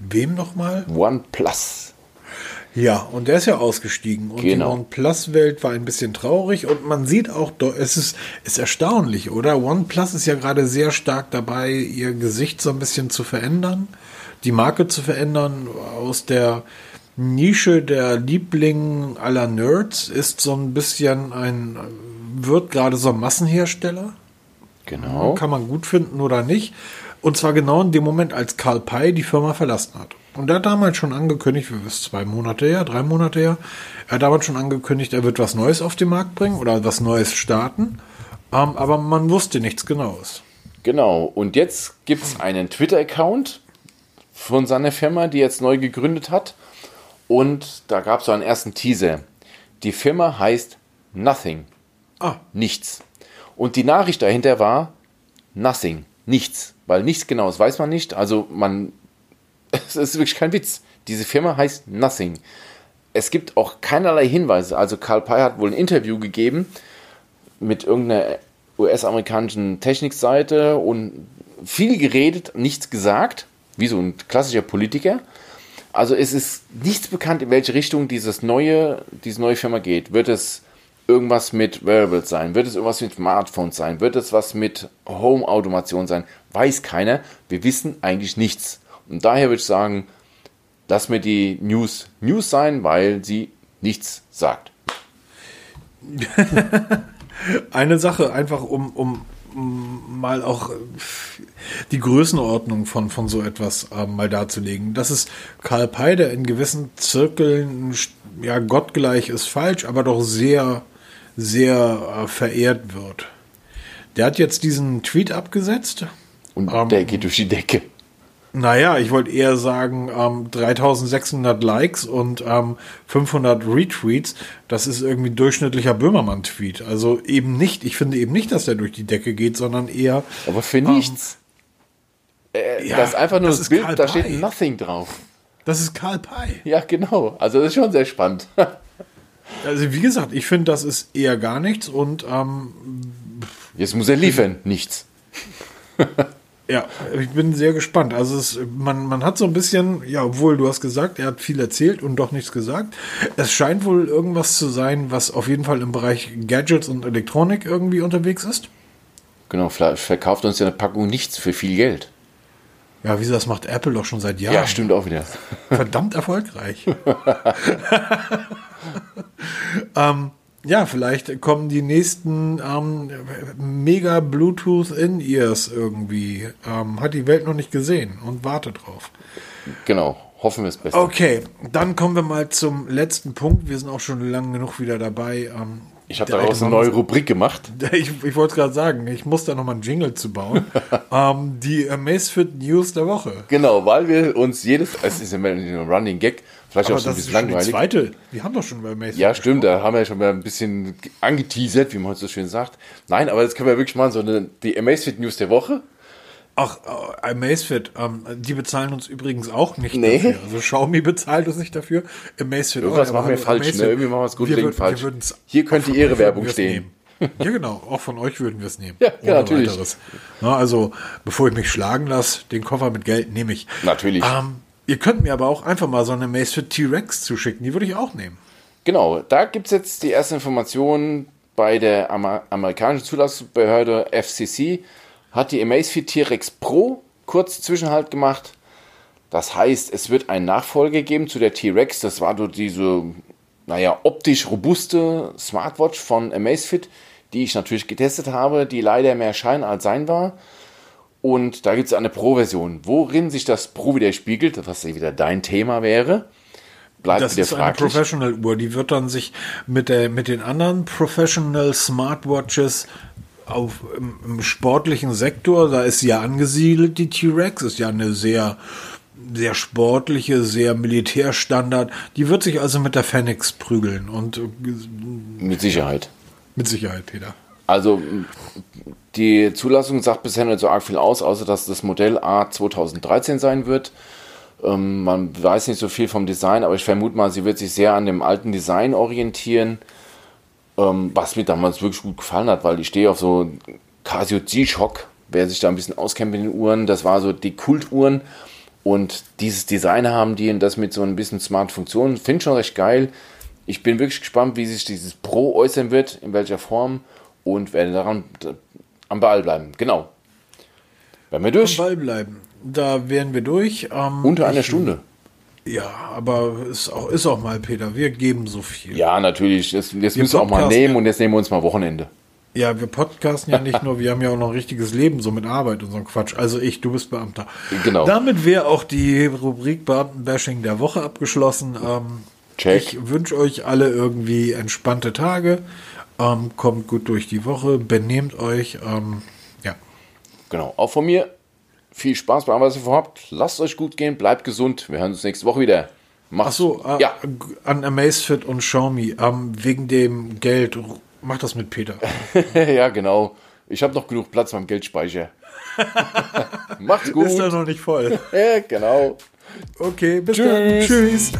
wem nochmal? OnePlus. Ja, und der ist ja ausgestiegen. Und genau. die OnePlus-Welt war ein bisschen traurig und man sieht auch, es ist, ist erstaunlich, oder? OnePlus ist ja gerade sehr stark dabei, ihr Gesicht so ein bisschen zu verändern, die Marke zu verändern, aus der Nische der Liebling aller Nerds ist so ein bisschen ein, wird gerade so ein Massenhersteller. Genau. Kann man gut finden oder nicht. Und zwar genau in dem Moment, als Karl Pei die Firma verlassen hat. Und er hat damals schon angekündigt, wie ist zwei Monate her, drei Monate her, er hat damals schon angekündigt, er wird was Neues auf den Markt bringen oder was Neues starten. Ähm, aber man wusste nichts Genaues. Genau. Und jetzt gibt es einen Twitter-Account von seiner Firma, die jetzt neu gegründet hat. Und da gab es so einen ersten Teaser. Die Firma heißt Nothing. Ah. Nichts. Und die Nachricht dahinter war Nothing. Nichts. Weil nichts Genaues weiß man nicht. Also man, es ist wirklich kein Witz. Diese Firma heißt Nothing. Es gibt auch keinerlei Hinweise. Also Karl Pei hat wohl ein Interview gegeben mit irgendeiner US-amerikanischen Technikseite und viel geredet, nichts gesagt, wie so ein klassischer Politiker. Also es ist nichts bekannt, in welche Richtung dieses neue, diese neue Firma geht. Wird es irgendwas mit Wearables sein? Wird es irgendwas mit Smartphones sein? Wird es was mit Home-Automation sein? Weiß keiner. Wir wissen eigentlich nichts. Und daher würde ich sagen, lass mir die News News sein, weil sie nichts sagt. Eine Sache, einfach um, um mal auch die Größenordnung von, von so etwas äh, mal darzulegen. Das ist Karl Pei, der in gewissen Zirkeln, ja, gottgleich ist falsch, aber doch sehr, sehr äh, verehrt wird. Der hat jetzt diesen Tweet abgesetzt. Und ähm, der geht durch die Decke. Naja, ich wollte eher sagen, ähm, 3600 Likes und ähm, 500 Retweets, das ist irgendwie durchschnittlicher Böhmermann-Tweet. Also eben nicht, ich finde eben nicht, dass der durch die Decke geht, sondern eher. Aber für ähm, nichts. Äh, ja, das ist einfach nur das, das Bild, Karl da steht Nothing drauf. Das ist Karl Pei. Ja, genau. Also das ist schon sehr spannend. also wie gesagt, ich finde, das ist eher gar nichts und ähm, jetzt muss er liefern, nichts. Ja, ich bin sehr gespannt. Also es, man, man hat so ein bisschen, ja, obwohl du hast gesagt, er hat viel erzählt und doch nichts gesagt. Es scheint wohl irgendwas zu sein, was auf jeden Fall im Bereich Gadgets und Elektronik irgendwie unterwegs ist. Genau, verkauft uns ja eine Packung nichts für viel Geld. Ja, wieso, das macht Apple doch schon seit Jahren. Ja, stimmt auch wieder. Verdammt erfolgreich. ähm, ja, vielleicht kommen die nächsten ähm, mega Bluetooth In-Ears irgendwie. Ähm, hat die Welt noch nicht gesehen und wartet drauf. Genau, hoffen wir es besser. Okay, dann kommen wir mal zum letzten Punkt. Wir sind auch schon lange genug wieder dabei. Ähm, Ich habe daraus eine neue Rubrik gemacht. Ich, ich wollte gerade sagen, ich muss da nochmal einen Jingle zu bauen. ähm, die Amazfit News der Woche. Genau, weil wir uns jedes, es ist immer ein Running Gag, vielleicht Aber auch so ein das ist bisschen schon die langweilig. zweite. Wir haben doch schon bei Amazfit. Ja, stimmt, da haben wir ja schon mal ein bisschen angeteasert, wie man heute so schön sagt. Nein, aber jetzt können wir wirklich mal so eine, die Amazfit News der Woche. Ach, äh, Amazfit, ähm, die bezahlen uns übrigens auch nicht Nee. dafür. Also Xiaomi bezahlt uns nicht dafür. Amazfit Irgendwas auch, machen wir falsch, Amazfit, ne? Irgendwie machen wir es grundlegend falsch. würden's- Hier könnte Ihre Werbung stehen. Ja, genau. Auch von euch würden wir es nehmen. Ja, ja, natürlich. Na, also, bevor ich mich schlagen lasse, den Koffer mit Geld nehme ich. Natürlich. Ähm, ihr könnt mir aber auch einfach mal so eine Amazfit T-Rex zuschicken. Die würde ich auch nehmen. Genau, da gibt es jetzt die erste Information bei der Amer amerikanischen Zulassungsbehörde FCC. Hat die Amazfit T-Rex Pro kurz Zwischenhalt gemacht. Das heißt, es wird einen Nachfolger geben zu der T-Rex. Das war dort diese, naja, optisch robuste Smartwatch von Amazfit, die ich natürlich getestet habe, die leider mehr Schein als Sein war. Und da gibt es eine Pro-Version. Worin sich das Pro widerspiegelt, was ja wieder dein Thema wäre, bleibt Das wieder ist eine fraglich. Professional Uhr. Die wird dann sich mit, der, mit den anderen Professional Smartwatches auf, im, im sportlichen Sektor, da ist sie ja angesiedelt, die T-Rex, ist ja eine sehr, sehr sportliche, sehr Militärstandard. Die wird sich also mit der Phoenix prügeln und äh, Mit Sicherheit. mit Sicherheit, Peter. Also die Zulassung sagt bisher nicht so arg viel aus, außer dass das Modell A 2013 sein wird. Ähm, man weiß nicht so viel vom Design, aber ich vermute mal, sie wird sich sehr an dem alten Design orientieren, ähm, was mir damals wirklich gut gefallen hat, weil ich stehe auf so Casio G-Shock, wer sich da ein bisschen auskennt mit den Uhren, das war so die Kultuhren und dieses Design haben die und das mit so ein bisschen smart Funktionen, finde ich schon recht geil. Ich bin wirklich gespannt, wie sich dieses Pro äußern wird, in welcher Form und werde daran am Ball bleiben. Genau. Werden wir Am durch. Ball bleiben. Da wären wir durch. Ähm, Unter einer Stunde. Ja, aber ist auch, ist auch mal, Peter. Wir geben so viel. Ja, natürlich. Das, jetzt müssen wir auch mal nehmen und jetzt nehmen wir uns mal Wochenende. Ja, wir podcasten ja nicht nur, wir haben ja auch noch ein richtiges Leben, so mit Arbeit und so ein Quatsch. Also ich, du bist Beamter. Genau. Damit wäre auch die Rubrik Beamtenbashing der Woche abgeschlossen. Ähm, Check. Ich wünsche euch alle irgendwie entspannte Tage. Ähm, kommt gut durch die Woche, benehmt euch. Ähm, ja. Genau. Auch von mir viel Spaß bei allem, was ihr vorhabt. Lasst euch gut gehen, bleibt gesund. Wir hören uns nächste Woche wieder. Macht's. Achso, äh, ja. an Amazfit und Xiaomi, ähm, wegen dem Geld, mach das mit Peter. ja, genau. Ich habe noch genug Platz beim Geldspeicher. Macht's gut. Ist da noch nicht voll. Ja, genau. Okay, bis Tschüss. dann. Tschüss.